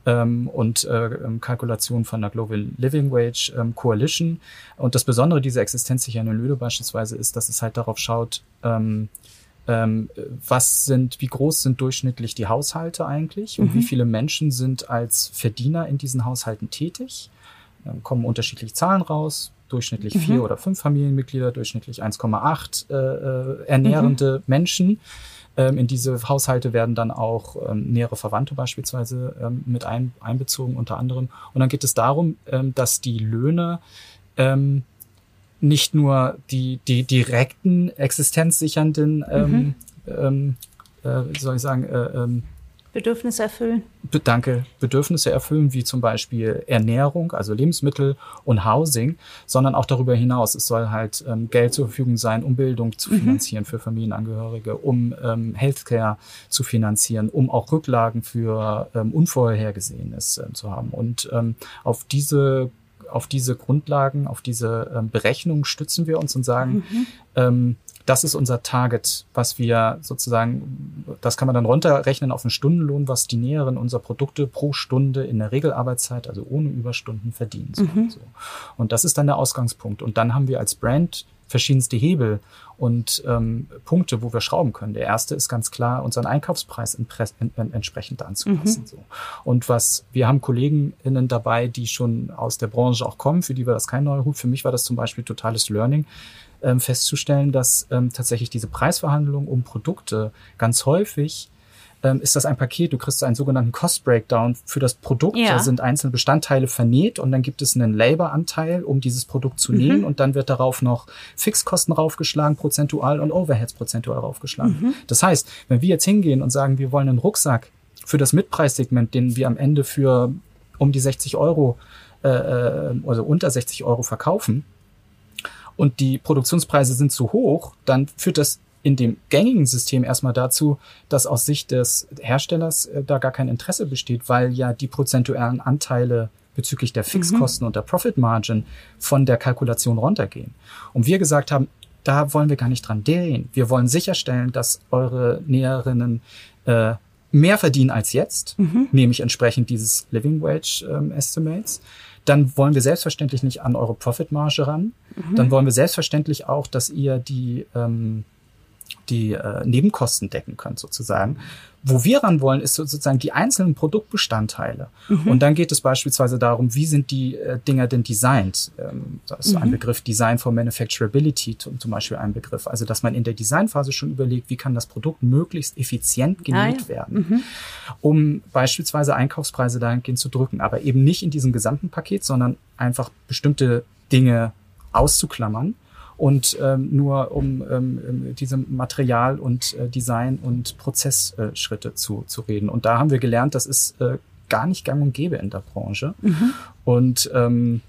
ähm, und äh, ähm, Kalkulation von der Global Living Wage ähm, Coalition. Und das Besondere dieser existenzsichernden Löhne beispielsweise ist, dass es halt darauf schaut, ähm, ähm, was sind, wie groß sind durchschnittlich die Haushalte eigentlich und mhm. wie viele Menschen sind als Verdiener in diesen Haushalten tätig kommen unterschiedliche Zahlen raus, durchschnittlich mhm. vier oder fünf Familienmitglieder, durchschnittlich 1,8 äh, äh, ernährende mhm. Menschen. Ähm, in diese Haushalte werden dann auch ähm, nähere Verwandte beispielsweise ähm, mit ein, einbezogen, unter anderem. Und dann geht es darum, ähm, dass die Löhne ähm, nicht nur die, die direkten existenzsichernden, ähm, mhm. ähm, äh, wie soll ich sagen, äh, ähm, Bedürfnisse erfüllen. Danke. Bedürfnisse erfüllen, wie zum Beispiel Ernährung, also Lebensmittel und Housing, sondern auch darüber hinaus. Es soll halt ähm, Geld zur Verfügung sein, um Bildung zu mhm. finanzieren mhm. für Familienangehörige, um ähm, Healthcare zu finanzieren, um auch Rücklagen für ähm, Unvorhergesehenes ähm, zu haben. Und ähm, auf diese auf diese Grundlagen, auf diese ähm, Berechnungen stützen wir uns und sagen, mhm. Das ist unser Target, was wir sozusagen, das kann man dann runterrechnen auf einen Stundenlohn, was die Näheren unserer Produkte pro Stunde in der Regelarbeitszeit, also ohne Überstunden verdienen. Mhm. So. Und das ist dann der Ausgangspunkt. Und dann haben wir als Brand verschiedenste Hebel und ähm, Punkte, wo wir schrauben können. Der erste ist ganz klar, unseren Einkaufspreis in, in, entsprechend anzupassen. Mhm. So. Und was wir haben KollegInnen dabei, die schon aus der Branche auch kommen, für die war das kein neuer Hut. Für mich war das zum Beispiel totales Learning ähm, festzustellen, dass ähm, tatsächlich diese Preisverhandlungen um Produkte ganz häufig ähm, ist das ein Paket. Du kriegst einen sogenannten Cost Breakdown für das Produkt. Ja. Da sind einzelne Bestandteile vernäht und dann gibt es einen Labor-Anteil, um dieses Produkt zu nähen mhm. und dann wird darauf noch Fixkosten raufgeschlagen, prozentual und Overheads prozentual raufgeschlagen. Mhm. Das heißt, wenn wir jetzt hingehen und sagen, wir wollen einen Rucksack für das Mitpreissegment, den wir am Ende für um die 60 Euro, äh, äh, also unter 60 Euro verkaufen, und die Produktionspreise sind zu hoch, dann führt das in dem gängigen System erstmal dazu, dass aus Sicht des Herstellers äh, da gar kein Interesse besteht, weil ja die prozentuellen Anteile bezüglich der Fixkosten mhm. und der Profit Margin von der Kalkulation runtergehen. Und wir gesagt haben, da wollen wir gar nicht dran drehen. Wir wollen sicherstellen, dass eure Näherinnen äh, mehr verdienen als jetzt, mhm. nämlich entsprechend dieses Living Wage ähm, Estimates. Dann wollen wir selbstverständlich nicht an eure Profitmarge ran. Mhm. Dann wollen wir selbstverständlich auch, dass ihr die ähm, die äh, Nebenkosten decken könnt sozusagen. Wo wir ran wollen, ist sozusagen die einzelnen Produktbestandteile. Mhm. Und dann geht es beispielsweise darum, wie sind die äh, Dinger denn designt? Ähm, da ist mhm. ein Begriff Design for Manufacturability zum Beispiel ein Begriff. Also, dass man in der Designphase schon überlegt, wie kann das Produkt möglichst effizient genäht ah, ja. werden, mhm. um beispielsweise Einkaufspreise dahingehend zu drücken. Aber eben nicht in diesem gesamten Paket, sondern einfach bestimmte Dinge auszuklammern und ähm, nur um ähm, ähm, diese Material- und äh, Design- und Prozessschritte zu, zu reden. Und da haben wir gelernt, das ist äh, gar nicht gang und gäbe in der Branche. Mhm. Und ähm,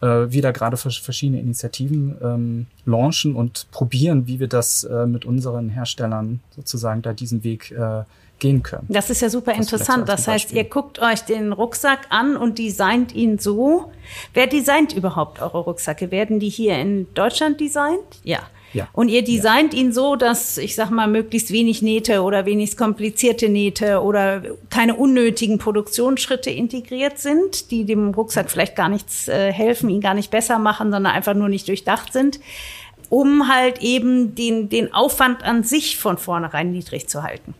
äh, wieder gerade verschiedene Initiativen ähm, launchen und probieren, wie wir das äh, mit unseren Herstellern sozusagen da diesen Weg äh, gehen können. Das ist ja super das interessant. Das heißt, ihr guckt euch den Rucksack an und designt ihn so. Wer designt überhaupt eure Rucksäcke? Werden die hier in Deutschland designt? Ja. Ja. Und ihr designt ja. ihn so, dass, ich sag mal, möglichst wenig Nähte oder wenig komplizierte Nähte oder keine unnötigen Produktionsschritte integriert sind, die dem Rucksack vielleicht gar nichts äh, helfen, ihn gar nicht besser machen, sondern einfach nur nicht durchdacht sind, um halt eben den, den Aufwand an sich von vornherein niedrig zu halten.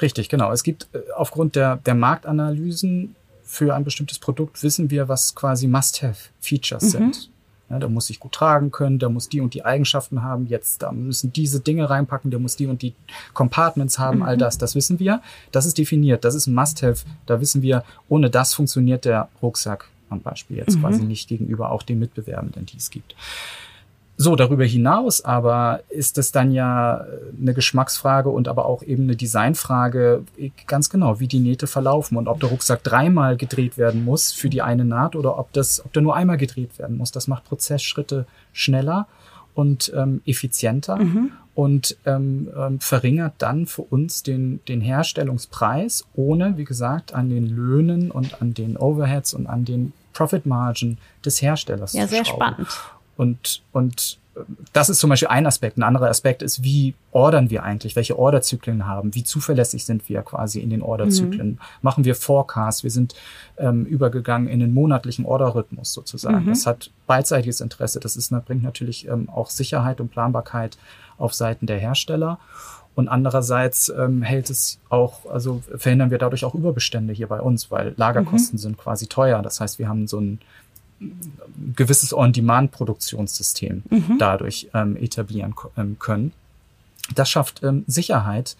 Richtig, genau. Es gibt äh, aufgrund der, der Marktanalysen für ein bestimmtes Produkt wissen wir, was quasi Must-Have-Features mhm. sind. Ja, der muss sich gut tragen können, der muss die und die Eigenschaften haben. Jetzt, da müssen diese Dinge reinpacken, der muss die und die Compartments haben, mhm. all das, das wissen wir. Das ist definiert, das ist ein Must-Have. Da wissen wir, ohne das funktioniert der Rucksack am Beispiel jetzt mhm. quasi nicht gegenüber auch den Mitbewerbenden, die es gibt. So, darüber hinaus aber ist es dann ja äh, eine Geschmacksfrage und aber auch eben eine Designfrage, ganz genau, wie die Nähte verlaufen und ob der Rucksack dreimal gedreht werden muss für die eine Naht oder ob das, ob der nur einmal gedreht werden muss. Das macht Prozessschritte schneller und ähm, effizienter mhm. und ähm, ähm, verringert dann für uns den, den Herstellungspreis, ohne, wie gesagt, an den Löhnen und an den Overheads und an den Profit Margin des Herstellers ja, zu schrauben. Ja, sehr spannend. Und, und das ist zum Beispiel ein Aspekt. Ein anderer Aspekt ist, wie ordern wir eigentlich? Welche Orderzyklen haben? Wie zuverlässig sind wir quasi in den Orderzyklen? Mhm. Machen wir Forecasts? Wir sind ähm, übergegangen in den monatlichen Orderrhythmus sozusagen. Mhm. Das hat beidseitiges Interesse. Das ist, bringt natürlich ähm, auch Sicherheit und Planbarkeit auf Seiten der Hersteller. Und andererseits ähm, hält es auch, also verhindern wir dadurch auch Überbestände hier bei uns, weil Lagerkosten mhm. sind quasi teuer. Das heißt, wir haben so ein gewisses On-Demand-Produktionssystem mhm. dadurch ähm, etablieren ähm, können. Das schafft ähm, Sicherheit,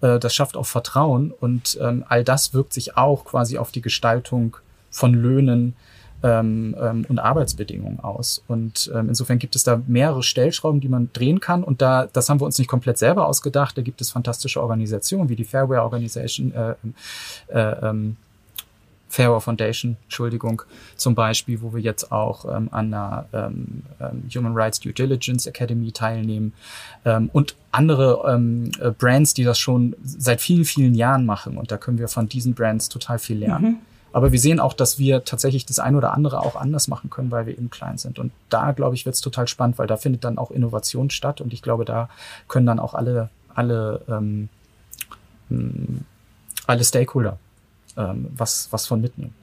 äh, das schafft auch Vertrauen und ähm, all das wirkt sich auch quasi auf die Gestaltung von Löhnen ähm, ähm, und Arbeitsbedingungen aus. Und insofern gibt es da mehrere Stellschrauben, die man drehen kann. Und da, das haben wir uns nicht komplett selber ausgedacht. Da gibt es fantastische Organisationen wie die Fairware Organization, äh, äh, Fairer Foundation, Entschuldigung, zum Beispiel, wo wir jetzt auch ähm, an einer ähm, ähm, Human Rights Due Diligence Academy teilnehmen ähm, und andere ähm, äh, Brands, die das schon seit vielen, vielen Jahren machen. Und da können wir von diesen Brands total viel lernen. Mhm. Aber wir sehen auch, dass wir tatsächlich das eine oder andere auch anders machen können, weil wir eben klein sind. Und da, glaube ich, wird es total spannend, weil da findet dann auch Innovation statt. Und ich glaube, da können dann auch alle, alle, ähm, alle Stakeholder ähm, was, was von mitnehmen.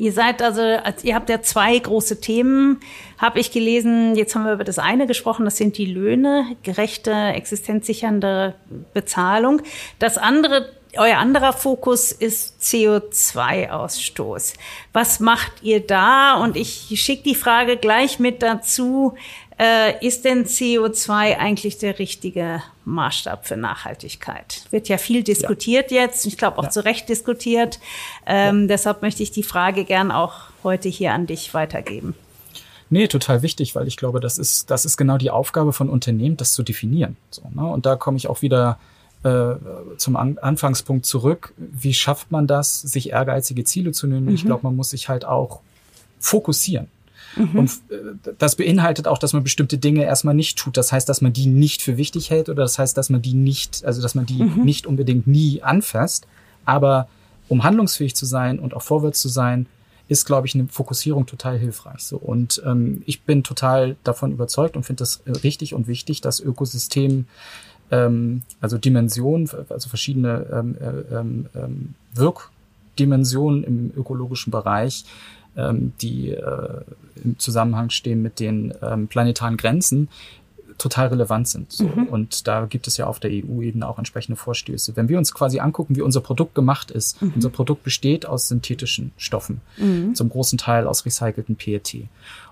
Ihr seid also, ihr habt ja zwei große Themen, habe ich gelesen. Jetzt haben wir über das eine gesprochen, das sind die Löhne, gerechte, existenzsichernde Bezahlung. Das andere, euer anderer Fokus ist CO2-Ausstoß. Was macht ihr da? Und ich schicke die Frage gleich mit dazu. Äh, ist denn CO2 eigentlich der richtige Maßstab für Nachhaltigkeit? Wird ja viel diskutiert ja. jetzt, ich glaube auch ja. zu Recht diskutiert. Ähm, ja. Deshalb möchte ich die Frage gern auch heute hier an dich weitergeben. Nee, total wichtig, weil ich glaube, das ist, das ist genau die Aufgabe von Unternehmen, das zu definieren. So, ne? Und da komme ich auch wieder äh, zum An Anfangspunkt zurück. Wie schafft man das, sich ehrgeizige Ziele zu nehmen? Mhm. Ich glaube, man muss sich halt auch fokussieren. Mhm. Und äh, das beinhaltet auch, dass man bestimmte Dinge erstmal nicht tut. Das heißt, dass man die nicht für wichtig hält oder das heißt, dass man die nicht, also dass man die mhm. nicht unbedingt nie anfasst. Aber um handlungsfähig zu sein und auch vorwärts zu sein, ist, glaube ich, eine Fokussierung total hilfreich. So und ähm, ich bin total davon überzeugt und finde das richtig und wichtig, dass Ökosystem ähm, also Dimensionen, also verschiedene ähm, äh, ähm, ähm, Wirkdimensionen im ökologischen Bereich, ähm, die äh, im Zusammenhang stehen mit den ähm, planetaren Grenzen, total relevant sind. So. Mhm. Und da gibt es ja auf der EU-Ebene auch entsprechende Vorstöße. Wenn wir uns quasi angucken, wie unser Produkt gemacht ist, mhm. unser Produkt besteht aus synthetischen Stoffen, mhm. zum großen Teil aus recycelten PET.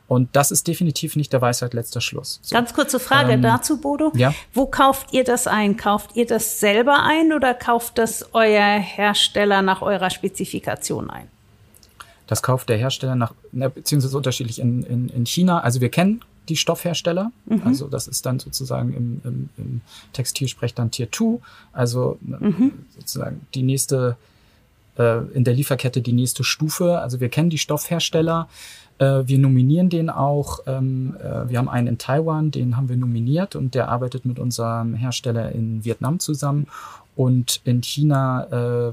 Und das ist definitiv nicht der Weisheit letzter Schluss. So. Ganz kurze Frage ähm, dazu, Bodo. Ja? Wo kauft ihr das ein? Kauft ihr das selber ein oder kauft das euer Hersteller nach eurer Spezifikation ein? Das kauft der Hersteller nach, beziehungsweise unterschiedlich in, in, in China. Also wir kennen die Stoffhersteller. Mhm. Also das ist dann sozusagen im, im, im Textilsprech dann Tier 2. Also mhm. sozusagen die nächste, äh, in der Lieferkette die nächste Stufe. Also wir kennen die Stoffhersteller. Äh, wir nominieren den auch. Ähm, äh, wir haben einen in Taiwan, den haben wir nominiert und der arbeitet mit unserem Hersteller in Vietnam zusammen. Und in China äh,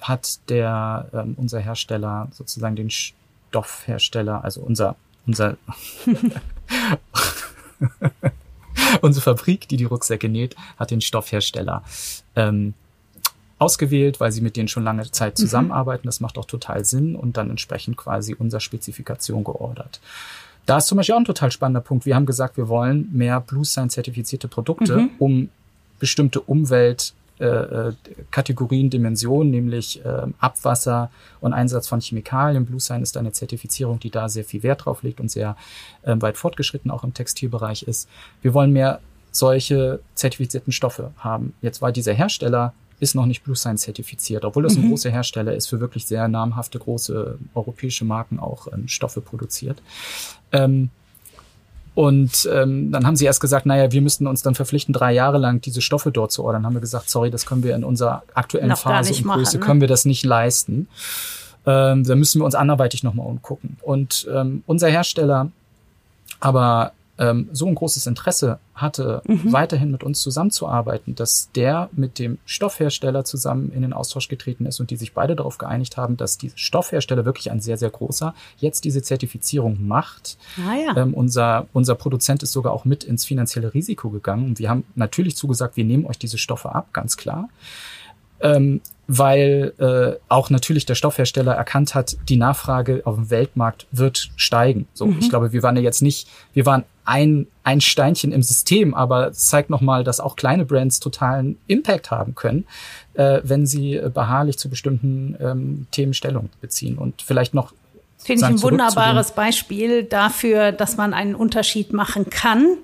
hat der ähm, unser Hersteller sozusagen den Stoffhersteller, also unser unser unsere Fabrik, die die Rucksäcke näht, hat den Stoffhersteller ähm, ausgewählt, weil sie mit denen schon lange Zeit mhm. zusammenarbeiten. Das macht auch total Sinn und dann entsprechend quasi unserer Spezifikation geordert. Da ist zum Beispiel auch ein total spannender Punkt. Wir haben gesagt, wir wollen mehr Blue Sign zertifizierte Produkte, mhm. um bestimmte Umwelt äh, äh, Kategorien, Dimensionen, nämlich äh, Abwasser und Einsatz von Chemikalien. Blue Sign ist eine Zertifizierung, die da sehr viel Wert drauf legt und sehr äh, weit fortgeschritten auch im Textilbereich ist. Wir wollen mehr solche zertifizierten Stoffe haben. Jetzt war dieser Hersteller ist noch nicht Blue Sign zertifiziert, obwohl das ein mhm. großer Hersteller ist, für wirklich sehr namhafte große europäische Marken auch ähm, Stoffe produziert. Ähm, und ähm, dann haben sie erst gesagt, naja, wir müssten uns dann verpflichten, drei Jahre lang diese Stoffe dort zu ordern. Dann haben wir gesagt, sorry, das können wir in unserer aktuellen Noch Phase und Größe, machen, ne? können wir das nicht leisten. Ähm, da müssen wir uns anderweitig nochmal umgucken. Und ähm, unser Hersteller aber ähm, so ein großes Interesse hatte, mhm. weiterhin mit uns zusammenzuarbeiten, dass der mit dem Stoffhersteller zusammen in den Austausch getreten ist und die sich beide darauf geeinigt haben, dass die Stoffhersteller wirklich ein sehr, sehr großer jetzt diese Zertifizierung macht. Ah, ja. ähm, unser, unser Produzent ist sogar auch mit ins finanzielle Risiko gegangen und wir haben natürlich zugesagt, wir nehmen euch diese Stoffe ab, ganz klar. Ähm, weil äh, auch natürlich der Stoffhersteller erkannt hat, die Nachfrage auf dem Weltmarkt wird steigen. So, mhm. ich glaube, wir waren ja jetzt nicht, wir waren ein, ein Steinchen im System, aber es zeigt nochmal, dass auch kleine Brands totalen Impact haben können, äh, wenn sie beharrlich zu bestimmten ähm, Themen Stellung beziehen und vielleicht noch Finde ich ein wunderbares Beispiel dafür, dass man einen Unterschied machen kann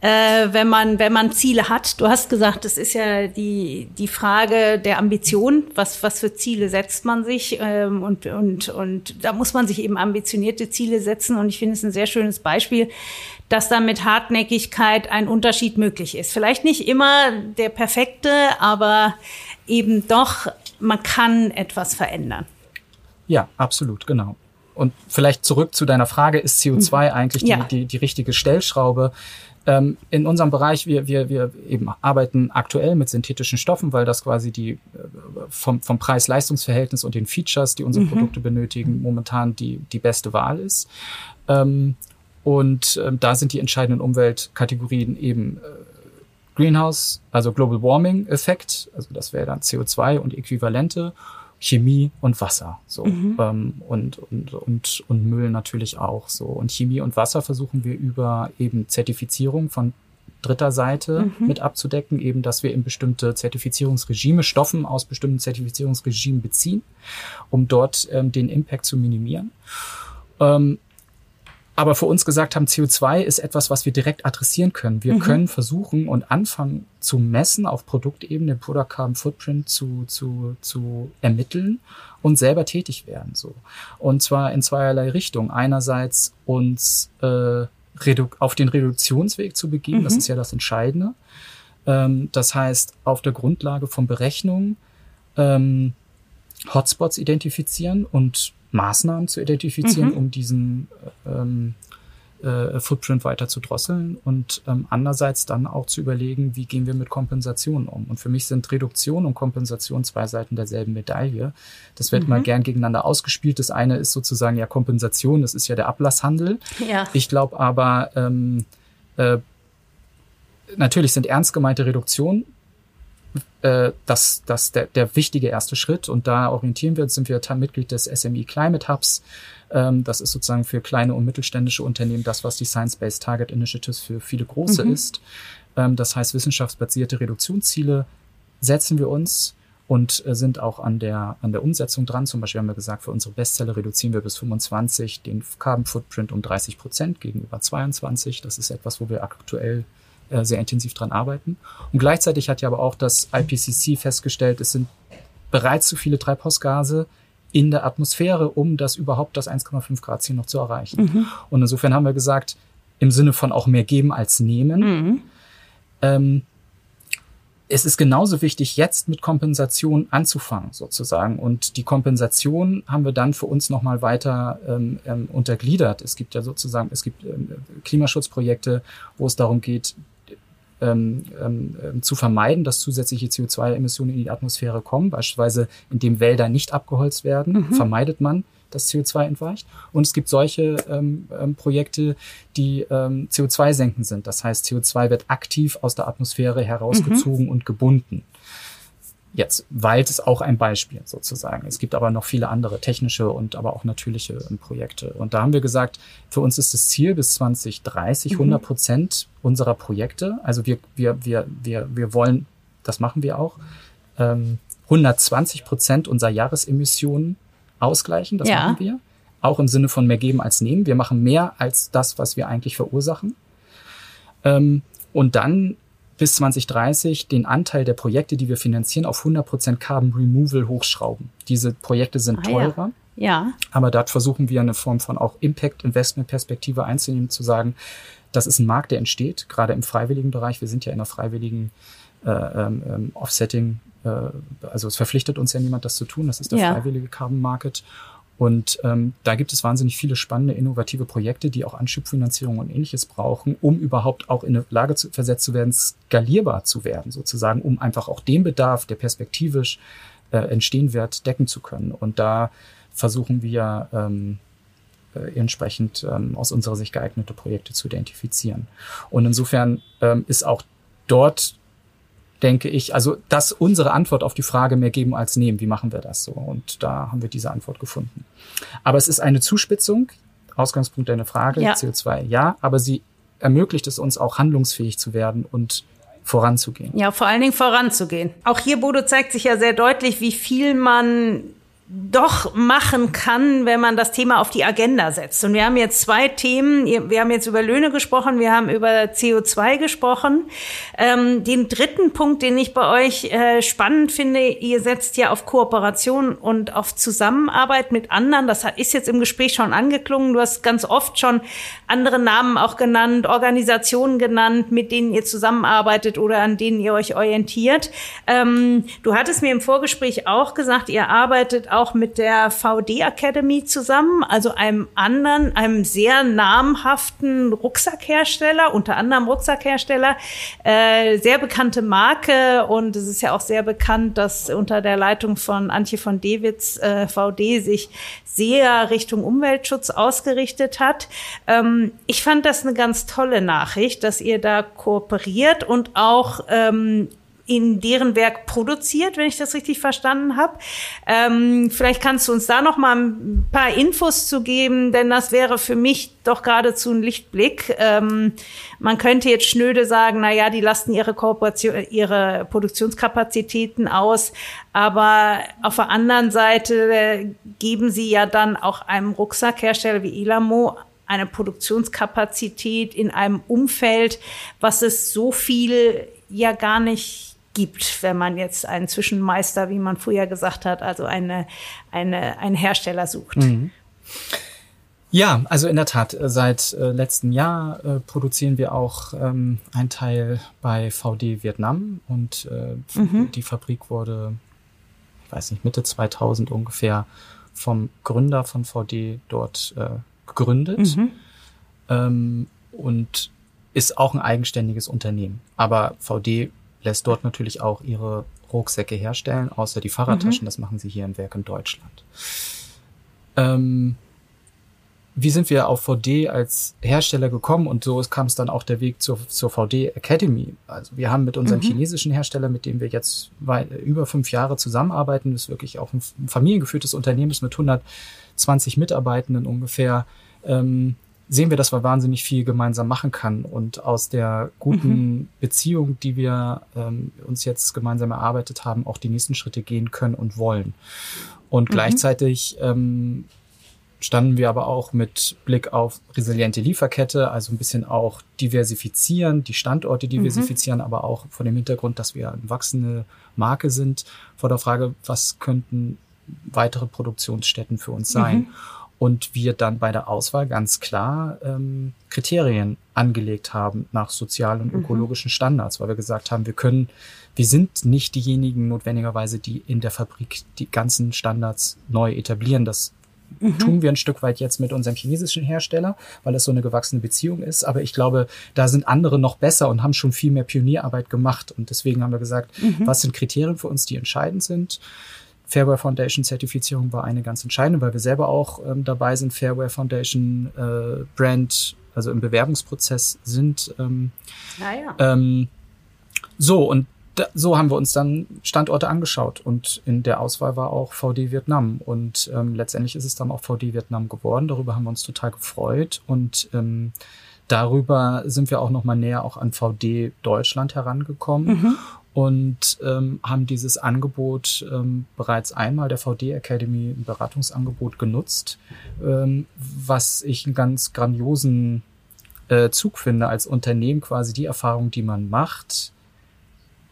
äh, wenn man wenn man Ziele hat. Du hast gesagt, es ist ja die die Frage der Ambition. Was was für Ziele setzt man sich? Ähm, und und und da muss man sich eben ambitionierte Ziele setzen. Und ich finde es ein sehr schönes Beispiel, dass da mit Hartnäckigkeit ein Unterschied möglich ist. Vielleicht nicht immer der perfekte, aber eben doch man kann etwas verändern. Ja, absolut, genau. Und vielleicht zurück zu deiner Frage, ist CO2 mhm. eigentlich die, ja. die, die richtige Stellschraube? Ähm, in unserem Bereich, wir, wir, wir eben arbeiten aktuell mit synthetischen Stoffen, weil das quasi die äh, vom, vom Preis-Leistungs-Verhältnis und den Features, die unsere mhm. Produkte benötigen, momentan die, die beste Wahl ist. Ähm, und ähm, da sind die entscheidenden Umweltkategorien eben äh, Greenhouse, also Global Warming Effekt, also das wäre dann CO2 und Äquivalente Chemie und Wasser so mhm. ähm, und, und, und, und Müll natürlich auch so. Und Chemie und Wasser versuchen wir über eben Zertifizierung von dritter Seite mhm. mit abzudecken, eben dass wir in bestimmte Zertifizierungsregime Stoffen aus bestimmten Zertifizierungsregimen beziehen, um dort ähm, den Impact zu minimieren. Ähm, aber für uns gesagt haben, CO2 ist etwas, was wir direkt adressieren können. Wir mhm. können versuchen und anfangen zu messen auf Produktebene, den Product Carbon Footprint zu, zu, zu ermitteln und selber tätig werden, so. Und zwar in zweierlei Richtungen. Einerseits uns, äh, auf den Reduktionsweg zu begeben. Mhm. Das ist ja das Entscheidende. Ähm, das heißt, auf der Grundlage von Berechnungen, ähm, Hotspots identifizieren und Maßnahmen zu identifizieren, mhm. um diesen ähm, äh, Footprint weiter zu drosseln und ähm, andererseits dann auch zu überlegen, wie gehen wir mit Kompensation um. Und für mich sind Reduktion und Kompensation zwei Seiten derselben Medaille. Das wird mhm. mal gern gegeneinander ausgespielt. Das eine ist sozusagen ja Kompensation, das ist ja der Ablasshandel. Ja. Ich glaube aber, ähm, äh, natürlich sind ernst gemeinte Reduktionen äh, das, das der, der wichtige erste Schritt und da orientieren wir uns, sind wir Mitglied des SME Climate Hubs. Ähm, das ist sozusagen für kleine und mittelständische Unternehmen das, was die Science-Based Target Initiatives für viele große mhm. ist. Ähm, das heißt, wissenschaftsbasierte Reduktionsziele setzen wir uns und äh, sind auch an der, an der Umsetzung dran. Zum Beispiel haben wir gesagt, für unsere Bestseller reduzieren wir bis 25 den Carbon Footprint um 30 Prozent gegenüber 22. Das ist etwas, wo wir aktuell äh, sehr intensiv dran arbeiten. Und gleichzeitig hat ja aber auch das IPCC festgestellt, es sind bereits zu viele Treibhausgase in der Atmosphäre, um das überhaupt das 1,5 Grad Ziel noch zu erreichen. Mhm. Und insofern haben wir gesagt, im Sinne von auch mehr geben als nehmen, mhm. ähm, es ist genauso wichtig, jetzt mit Kompensation anzufangen, sozusagen. Und die Kompensation haben wir dann für uns nochmal weiter ähm, ähm, untergliedert. Es gibt ja sozusagen, es gibt ähm, Klimaschutzprojekte, wo es darum geht, ähm, ähm, ähm zu vermeiden, dass zusätzliche CO2-Emissionen in die Atmosphäre kommen. Beispielsweise, indem Wälder nicht abgeholzt werden, mhm. vermeidet man das CO2 entweicht. Und es gibt solche ähm, ähm, Projekte, die ähm, CO2 senken sind. Das heißt, CO2 wird aktiv aus der Atmosphäre herausgezogen mhm. und gebunden. Jetzt, Wald ist auch ein Beispiel sozusagen. Es gibt aber noch viele andere technische und aber auch natürliche ähm, Projekte. Und da haben wir gesagt, für uns ist das Ziel bis 2030 100 mhm. Prozent unserer Projekte. Also wir, wir, wir, wir, wir wollen, das machen wir auch, ähm, 120 Prozent unserer Jahresemissionen ausgleichen. Das ja. machen wir. Auch im Sinne von mehr geben als nehmen. Wir machen mehr als das, was wir eigentlich verursachen. Ähm, und dann bis 2030 den Anteil der Projekte, die wir finanzieren, auf 100% Carbon Removal hochschrauben. Diese Projekte sind ah, teurer. Ja. ja. Aber dort versuchen wir eine Form von auch Impact-Investment-Perspektive einzunehmen, zu sagen, das ist ein Markt, der entsteht, gerade im freiwilligen Bereich. Wir sind ja in einer freiwilligen äh, ähm, ähm Offsetting äh, also es verpflichtet uns ja niemand, das zu tun. Das ist der ja. freiwillige Carbon Market. Und ähm, da gibt es wahnsinnig viele spannende, innovative Projekte, die auch Anschubfinanzierung und ähnliches brauchen, um überhaupt auch in eine Lage zu, versetzt zu werden, skalierbar zu werden, sozusagen, um einfach auch den Bedarf, der perspektivisch äh, entstehen wird, decken zu können. Und da versuchen wir ähm, äh, entsprechend ähm, aus unserer Sicht geeignete Projekte zu identifizieren. Und insofern ähm, ist auch dort denke ich, also das unsere Antwort auf die Frage mehr geben als nehmen. Wie machen wir das so? Und da haben wir diese Antwort gefunden. Aber es ist eine Zuspitzung. Ausgangspunkt deiner Frage, ja. CO2, ja, aber sie ermöglicht es uns auch handlungsfähig zu werden und voranzugehen. Ja, vor allen Dingen voranzugehen. Auch hier, Bodo, zeigt sich ja sehr deutlich, wie viel man doch machen kann, wenn man das Thema auf die Agenda setzt. Und wir haben jetzt zwei Themen. Wir haben jetzt über Löhne gesprochen, wir haben über CO2 gesprochen. Ähm, den dritten Punkt, den ich bei euch äh, spannend finde, ihr setzt ja auf Kooperation und auf Zusammenarbeit mit anderen. Das ist jetzt im Gespräch schon angeklungen. Du hast ganz oft schon andere Namen auch genannt, Organisationen genannt, mit denen ihr zusammenarbeitet oder an denen ihr euch orientiert. Ähm, du hattest mir im Vorgespräch auch gesagt, ihr arbeitet auch mit der VD Academy zusammen, also einem anderen, einem sehr namhaften Rucksackhersteller, unter anderem Rucksackhersteller, äh, sehr bekannte Marke und es ist ja auch sehr bekannt, dass unter der Leitung von Antje von Dewitz äh, VD sich sehr Richtung Umweltschutz ausgerichtet hat. Ähm, ich fand das eine ganz tolle Nachricht, dass ihr da kooperiert und auch ähm, in deren Werk produziert, wenn ich das richtig verstanden habe. Ähm, vielleicht kannst du uns da noch mal ein paar Infos zu geben, denn das wäre für mich doch geradezu ein Lichtblick. Ähm, man könnte jetzt schnöde sagen, na ja, die lasten ihre Kooperation, ihre Produktionskapazitäten aus, aber auf der anderen Seite äh, geben sie ja dann auch einem Rucksackhersteller wie Ilamo eine Produktionskapazität in einem Umfeld, was es so viel ja gar nicht gibt, wenn man jetzt einen Zwischenmeister, wie man früher gesagt hat, also eine, eine, einen Hersteller sucht. Mhm. Ja, also in der Tat, äh, seit äh, letztem Jahr äh, produzieren wir auch ähm, einen Teil bei VD Vietnam und äh, mhm. die Fabrik wurde, ich weiß nicht, Mitte 2000 ungefähr vom Gründer von VD dort äh, gegründet mhm. ähm, und ist auch ein eigenständiges Unternehmen. Aber VD lässt dort natürlich auch ihre Rucksäcke herstellen, außer die Fahrradtaschen, mhm. das machen sie hier im Werk in Deutschland. Ähm, wie sind wir auf VD als Hersteller gekommen und so kam es dann auch der Weg zur, zur VD Academy. Also wir haben mit unserem mhm. chinesischen Hersteller, mit dem wir jetzt über fünf Jahre zusammenarbeiten, das ist wirklich auch ein familiengeführtes Unternehmen ist mit 120 Mitarbeitenden ungefähr, ähm, sehen wir, dass man wahnsinnig viel gemeinsam machen kann und aus der guten mhm. Beziehung, die wir ähm, uns jetzt gemeinsam erarbeitet haben, auch die nächsten Schritte gehen können und wollen. Und mhm. gleichzeitig ähm, standen wir aber auch mit Blick auf resiliente Lieferkette, also ein bisschen auch diversifizieren, die Standorte diversifizieren, mhm. aber auch vor dem Hintergrund, dass wir eine wachsende Marke sind, vor der Frage, was könnten weitere Produktionsstätten für uns sein. Mhm. Und wir dann bei der Auswahl ganz klar ähm, Kriterien angelegt haben nach sozialen und mhm. ökologischen Standards, weil wir gesagt haben, wir können, wir sind nicht diejenigen notwendigerweise, die in der Fabrik die ganzen Standards neu etablieren. Das Mhm. Tun wir ein Stück weit jetzt mit unserem chinesischen Hersteller, weil es so eine gewachsene Beziehung ist. Aber ich glaube, da sind andere noch besser und haben schon viel mehr Pionierarbeit gemacht. Und deswegen haben wir gesagt, mhm. was sind Kriterien für uns, die entscheidend sind? Fairware Foundation Zertifizierung war eine ganz entscheidende, weil wir selber auch ähm, dabei sind, Fairware Foundation äh, Brand, also im Bewerbungsprozess sind. Ähm, naja. ähm, so, und da, so haben wir uns dann Standorte angeschaut und in der Auswahl war auch VD Vietnam und ähm, letztendlich ist es dann auch VD Vietnam geworden. Darüber haben wir uns total gefreut und ähm, darüber sind wir auch noch mal näher auch an VD Deutschland herangekommen mhm. Und ähm, haben dieses Angebot ähm, bereits einmal der VD Academy ein Beratungsangebot genutzt, ähm, was ich einen ganz grandiosen äh, Zug finde als Unternehmen quasi die Erfahrung, die man macht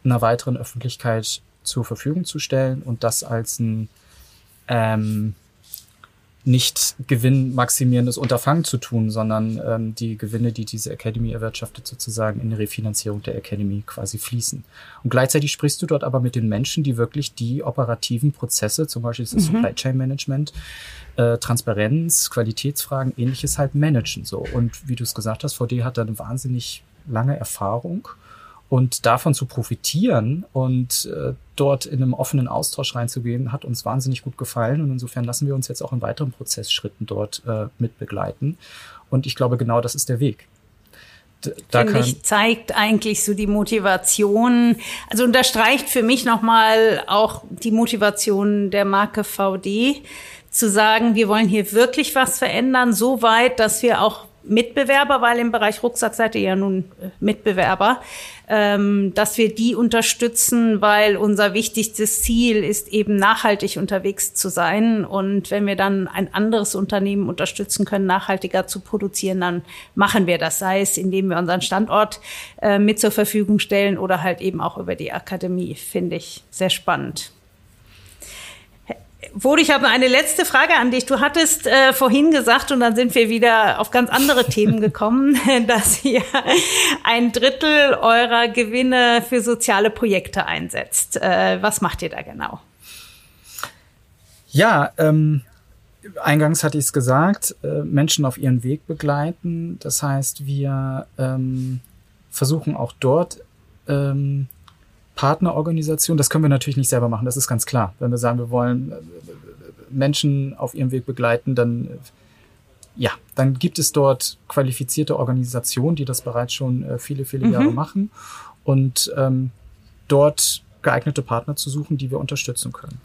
einer weiteren Öffentlichkeit zur Verfügung zu stellen und das als ein ähm, nicht gewinnmaximierendes Unterfangen zu tun, sondern ähm, die Gewinne, die diese Academy erwirtschaftet, sozusagen in die Refinanzierung der Academy quasi fließen. Und gleichzeitig sprichst du dort aber mit den Menschen, die wirklich die operativen Prozesse, zum Beispiel das mhm. Supply Chain Management, äh, Transparenz, Qualitätsfragen, ähnliches halt managen. So. Und wie du es gesagt hast, VD hat da eine wahnsinnig lange Erfahrung und davon zu profitieren und äh, dort in einem offenen Austausch reinzugehen, hat uns wahnsinnig gut gefallen. Und insofern lassen wir uns jetzt auch in weiteren Prozessschritten dort äh, mit begleiten. Und ich glaube, genau das ist der Weg. Da Finde ich, zeigt eigentlich so die Motivation, also unterstreicht für mich nochmal auch die Motivation der Marke VD, zu sagen, wir wollen hier wirklich was verändern, so weit, dass wir auch Mitbewerber, weil im Bereich Rucksack seid ihr ja nun äh, Mitbewerber, ähm, dass wir die unterstützen, weil unser wichtigstes Ziel ist eben nachhaltig unterwegs zu sein. Und wenn wir dann ein anderes Unternehmen unterstützen können, nachhaltiger zu produzieren, dann machen wir das, sei es indem wir unseren Standort äh, mit zur Verfügung stellen oder halt eben auch über die Akademie, finde ich sehr spannend. Wodi, ich habe eine letzte Frage an dich. Du hattest äh, vorhin gesagt, und dann sind wir wieder auf ganz andere Themen gekommen, dass ihr ein Drittel eurer Gewinne für soziale Projekte einsetzt. Äh, was macht ihr da genau? Ja, ähm, eingangs hatte ich es gesagt, äh, Menschen auf ihren Weg begleiten. Das heißt, wir ähm, versuchen auch dort ähm, Partnerorganisation, das können wir natürlich nicht selber machen, das ist ganz klar. Wenn wir sagen, wir wollen äh, Menschen auf ihrem Weg begleiten, dann äh, ja, dann gibt es dort qualifizierte Organisationen, die das bereits schon äh, viele, viele mhm. Jahre machen und ähm, dort geeignete Partner zu suchen, die wir unterstützen können.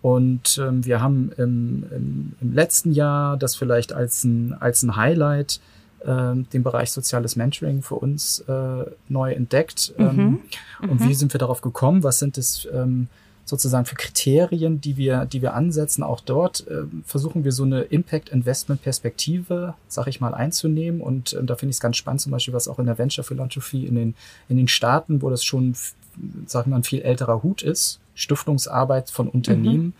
Und ähm, wir haben im, im, im letzten Jahr das vielleicht als ein, als ein Highlight den Bereich soziales Mentoring für uns äh, neu entdeckt. Mhm. Ähm, und mhm. wie sind wir darauf gekommen? Was sind es ähm, sozusagen für Kriterien, die wir, die wir ansetzen? Auch dort äh, versuchen wir so eine Impact-Investment-Perspektive, sag ich mal, einzunehmen. Und äh, da finde ich es ganz spannend, zum Beispiel, was auch in der Venture Philanthropy in den, in den Staaten, wo das schon, sagen wir mal, ein viel älterer Hut ist, Stiftungsarbeit von Unternehmen. Mhm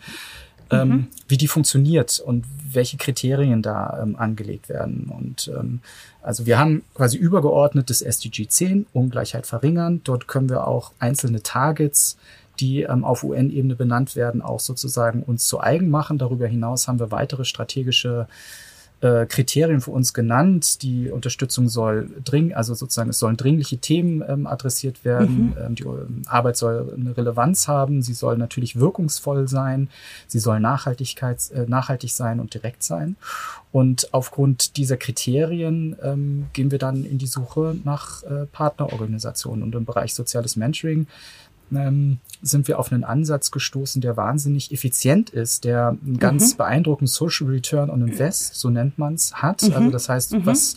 ähm, mhm. wie die funktioniert und welche Kriterien da ähm, angelegt werden. Und ähm, also wir haben quasi übergeordnet das SDG 10, Ungleichheit verringern. Dort können wir auch einzelne Targets, die ähm, auf UN-Ebene benannt werden, auch sozusagen uns zu eigen machen. Darüber hinaus haben wir weitere strategische äh, Kriterien für uns genannt. Die Unterstützung soll dring, also sozusagen es sollen dringliche Themen ähm, adressiert werden. Mhm. Ähm, die ähm, Arbeit soll eine Relevanz haben. Sie soll natürlich wirkungsvoll sein. Sie soll Nachhaltigkeit, äh, nachhaltig sein und direkt sein. Und aufgrund dieser Kriterien ähm, gehen wir dann in die Suche nach äh, Partnerorganisationen. Und im Bereich soziales Mentoring ähm, sind wir auf einen Ansatz gestoßen, der wahnsinnig effizient ist, der einen ganz mhm. beeindruckenden Social Return on Invest, so nennt man's, hat. Mhm. Also das heißt, mhm. was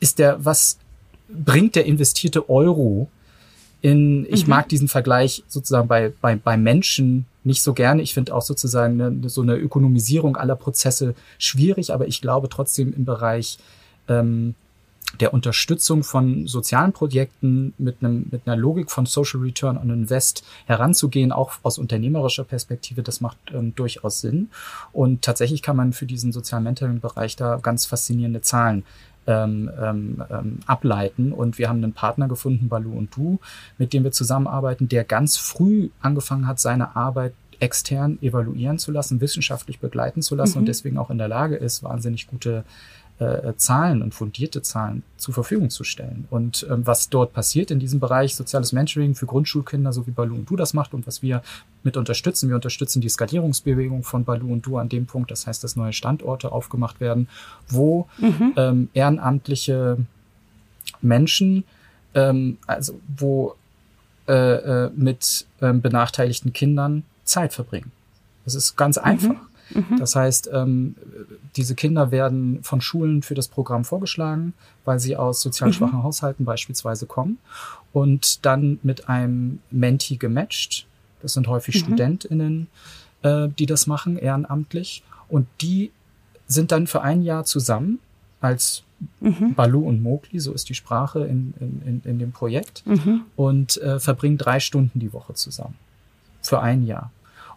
ist der, was bringt der investierte Euro in, ich mhm. mag diesen Vergleich sozusagen bei, bei, bei Menschen nicht so gerne. Ich finde auch sozusagen eine, so eine Ökonomisierung aller Prozesse schwierig, aber ich glaube trotzdem im Bereich ähm, der Unterstützung von sozialen Projekten mit, einem, mit einer Logik von Social Return on Invest heranzugehen, auch aus unternehmerischer Perspektive, das macht ähm, durchaus Sinn. Und tatsächlich kann man für diesen sozialen Mentoring-Bereich da ganz faszinierende Zahlen ähm, ähm, ähm, ableiten. Und wir haben einen Partner gefunden, Balu und Du, mit dem wir zusammenarbeiten, der ganz früh angefangen hat, seine Arbeit extern evaluieren zu lassen, wissenschaftlich begleiten zu lassen mhm. und deswegen auch in der Lage ist, wahnsinnig gute äh, Zahlen und fundierte Zahlen zur Verfügung zu stellen. Und ähm, was dort passiert in diesem Bereich soziales Mentoring für Grundschulkinder, so wie Balu und Du das macht und was wir mit unterstützen. Wir unterstützen die Skalierungsbewegung von Balu und Du an dem Punkt, das heißt, dass neue Standorte aufgemacht werden, wo mhm. ähm, ehrenamtliche Menschen, ähm, also wo äh, äh, mit ähm, benachteiligten Kindern Zeit verbringen. Das ist ganz mhm. einfach. Mhm. Mhm. Das heißt, ähm, diese Kinder werden von Schulen für das Programm vorgeschlagen, weil sie aus sozial mhm. schwachen mhm. Haushalten beispielsweise kommen und dann mit einem Menti gematcht. Das sind häufig mhm. StudentInnen, äh, die das machen, ehrenamtlich. Und die sind dann für ein Jahr zusammen als mhm. Balu und Mokli, so ist die Sprache in, in, in dem Projekt, mhm. und äh, verbringen drei Stunden die Woche zusammen. Für ein Jahr.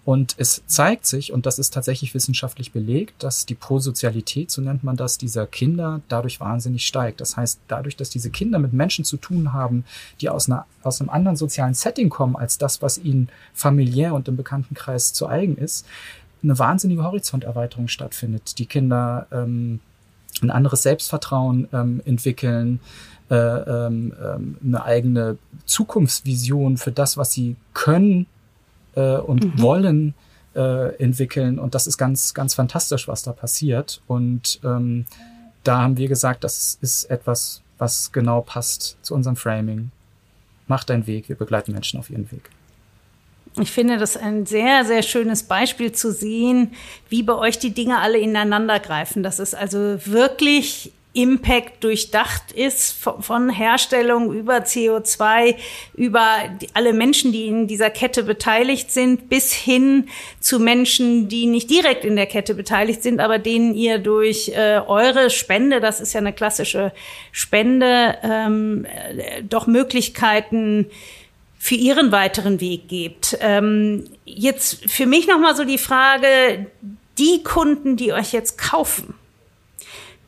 Und es zeigt sich, und das ist tatsächlich wissenschaftlich belegt, dass die Prosozialität, so nennt man das, dieser Kinder dadurch wahnsinnig steigt. Das heißt, dadurch, dass diese Kinder mit Menschen zu tun haben, die aus, einer, aus einem anderen sozialen Setting kommen als das, was ihnen familiär und im Bekanntenkreis zu eigen ist, eine wahnsinnige Horizonterweiterung stattfindet. Die Kinder ähm, ein anderes Selbstvertrauen ähm, entwickeln, äh, ähm, ähm eine eigene Zukunftsvision für das, was sie können äh, und mhm. wollen äh, entwickeln. Und das ist ganz, ganz fantastisch, was da passiert. Und ähm, da haben wir gesagt, das ist etwas, was genau passt zu unserem Framing. Mach deinen Weg, wir begleiten Menschen auf ihren Weg. Ich finde das ein sehr, sehr schönes Beispiel zu sehen, wie bei euch die Dinge alle ineinander greifen. Das ist also wirklich Impact durchdacht ist, von Herstellung über CO2, über alle Menschen, die in dieser Kette beteiligt sind, bis hin zu Menschen, die nicht direkt in der Kette beteiligt sind, aber denen ihr durch äh, eure Spende, das ist ja eine klassische Spende, ähm, äh, doch Möglichkeiten für ihren weiteren Weg gebt. Ähm, jetzt für mich nochmal so die Frage, die Kunden, die euch jetzt kaufen,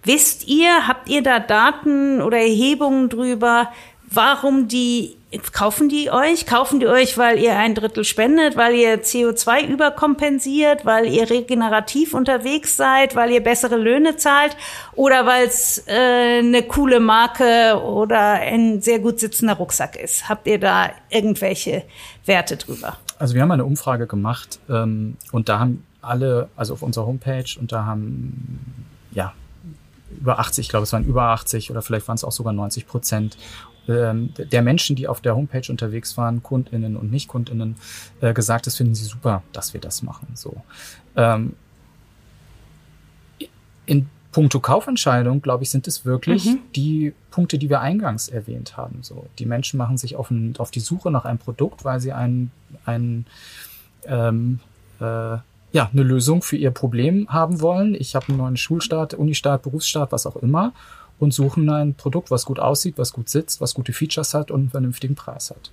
Wisst ihr, habt ihr da Daten oder Erhebungen drüber, warum die kaufen die euch? Kaufen die euch, weil ihr ein Drittel spendet, weil ihr CO2 überkompensiert, weil ihr regenerativ unterwegs seid, weil ihr bessere Löhne zahlt oder weil es äh, eine coole Marke oder ein sehr gut sitzender Rucksack ist? Habt ihr da irgendwelche Werte drüber? Also wir haben eine Umfrage gemacht ähm, und da haben alle, also auf unserer Homepage und da haben ja über 80, ich glaube, es waren über 80 oder vielleicht waren es auch sogar 90 Prozent ähm, der Menschen, die auf der Homepage unterwegs waren, KundInnen und Nicht-KundInnen, äh, gesagt, das finden sie super, dass wir das machen. So. Ähm, in puncto Kaufentscheidung, glaube ich, sind es wirklich mhm. die Punkte, die wir eingangs erwähnt haben. So, die Menschen machen sich auf, ein, auf die Suche nach einem Produkt, weil sie ein, ein ähm, äh, ja, eine Lösung für ihr Problem haben wollen. Ich habe einen neuen Schulstart, Unistart, Berufsstart, was auch immer und suchen ein Produkt, was gut aussieht, was gut sitzt, was gute Features hat und einen vernünftigen Preis hat.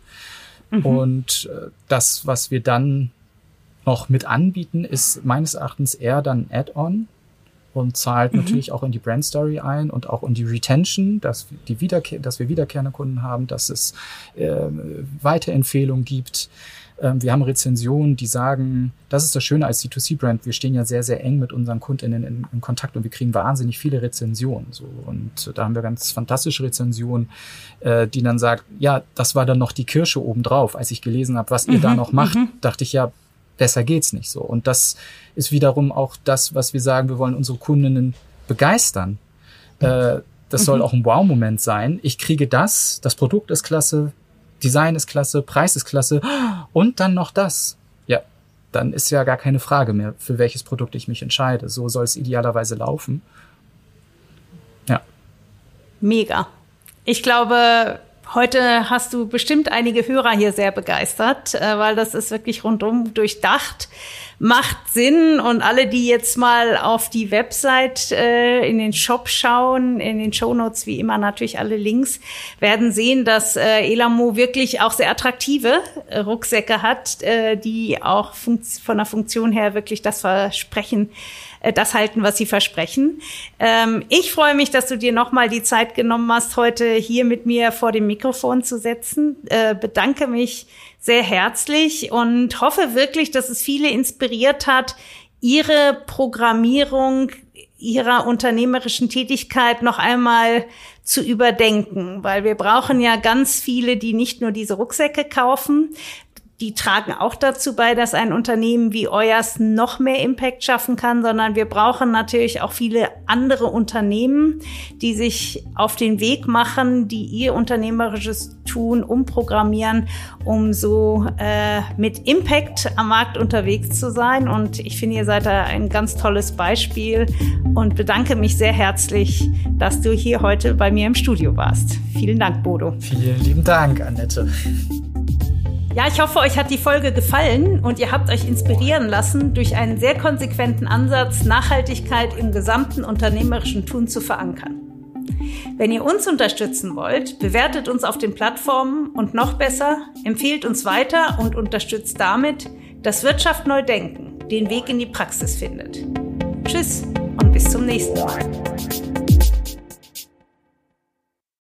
Mhm. Und äh, das, was wir dann noch mit anbieten, ist meines Erachtens eher dann Add-on und zahlt mhm. natürlich auch in die Brand Story ein und auch in die Retention, dass, die Wiederkehr, dass wir wiederkehrende Kunden haben, dass es äh, Weiterempfehlungen gibt wir haben Rezensionen, die sagen, das ist das Schöne als C2C-Brand, wir stehen ja sehr, sehr eng mit unseren KundInnen in, in, Kontakt und wir kriegen wahnsinnig viele Rezensionen. So. Und da haben wir ganz fantastische Rezensionen, äh, die dann sagen, ja, das war dann noch die Kirsche obendrauf. Als ich gelesen habe, was ihr mhm, da noch macht, mhm. dachte ich ja, besser geht's nicht so. Und das ist wiederum auch das, was wir sagen, wir wollen unsere Kundinnen begeistern. Äh, das mhm. soll auch ein Wow-Moment sein. Ich kriege das, das Produkt ist klasse, Design ist klasse, Preis ist klasse und dann noch das. Ja, dann ist ja gar keine Frage mehr, für welches Produkt ich mich entscheide. So soll es idealerweise laufen. Ja. Mega. Ich glaube, Heute hast du bestimmt einige Hörer hier sehr begeistert, äh, weil das ist wirklich rundum durchdacht macht Sinn. Und alle, die jetzt mal auf die Website äh, in den Shop schauen, in den Show Notes wie immer natürlich alle Links, werden sehen, dass äh, Elamo wirklich auch sehr attraktive Rucksäcke hat, die auch von der Funktion her wirklich das Versprechen äh, das halten, was sie versprechen. Ähm, ich freue mich, dass du dir nochmal die Zeit genommen hast, heute hier mit mir vor dem Mikrofon zu setzen. Äh, bedanke mich sehr herzlich und hoffe wirklich, dass es viele inspiriert hat, ihre Programmierung ihrer unternehmerischen Tätigkeit noch einmal zu überdenken, weil wir brauchen ja ganz viele, die nicht nur diese Rucksäcke kaufen, die tragen auch dazu bei, dass ein Unternehmen wie euers noch mehr Impact schaffen kann, sondern wir brauchen natürlich auch viele andere Unternehmen, die sich auf den Weg machen, die ihr unternehmerisches Tun umprogrammieren, um so äh, mit Impact am Markt unterwegs zu sein. Und ich finde, ihr seid da ein ganz tolles Beispiel und bedanke mich sehr herzlich, dass du hier heute bei mir im Studio warst. Vielen Dank, Bodo. Vielen lieben Dank, Annette. Ja, ich hoffe, euch hat die Folge gefallen und ihr habt euch inspirieren lassen, durch einen sehr konsequenten Ansatz Nachhaltigkeit im gesamten unternehmerischen Tun zu verankern. Wenn ihr uns unterstützen wollt, bewertet uns auf den Plattformen und noch besser, empfehlt uns weiter und unterstützt damit, dass Wirtschaft neu denken den Weg in die Praxis findet. Tschüss und bis zum nächsten Mal.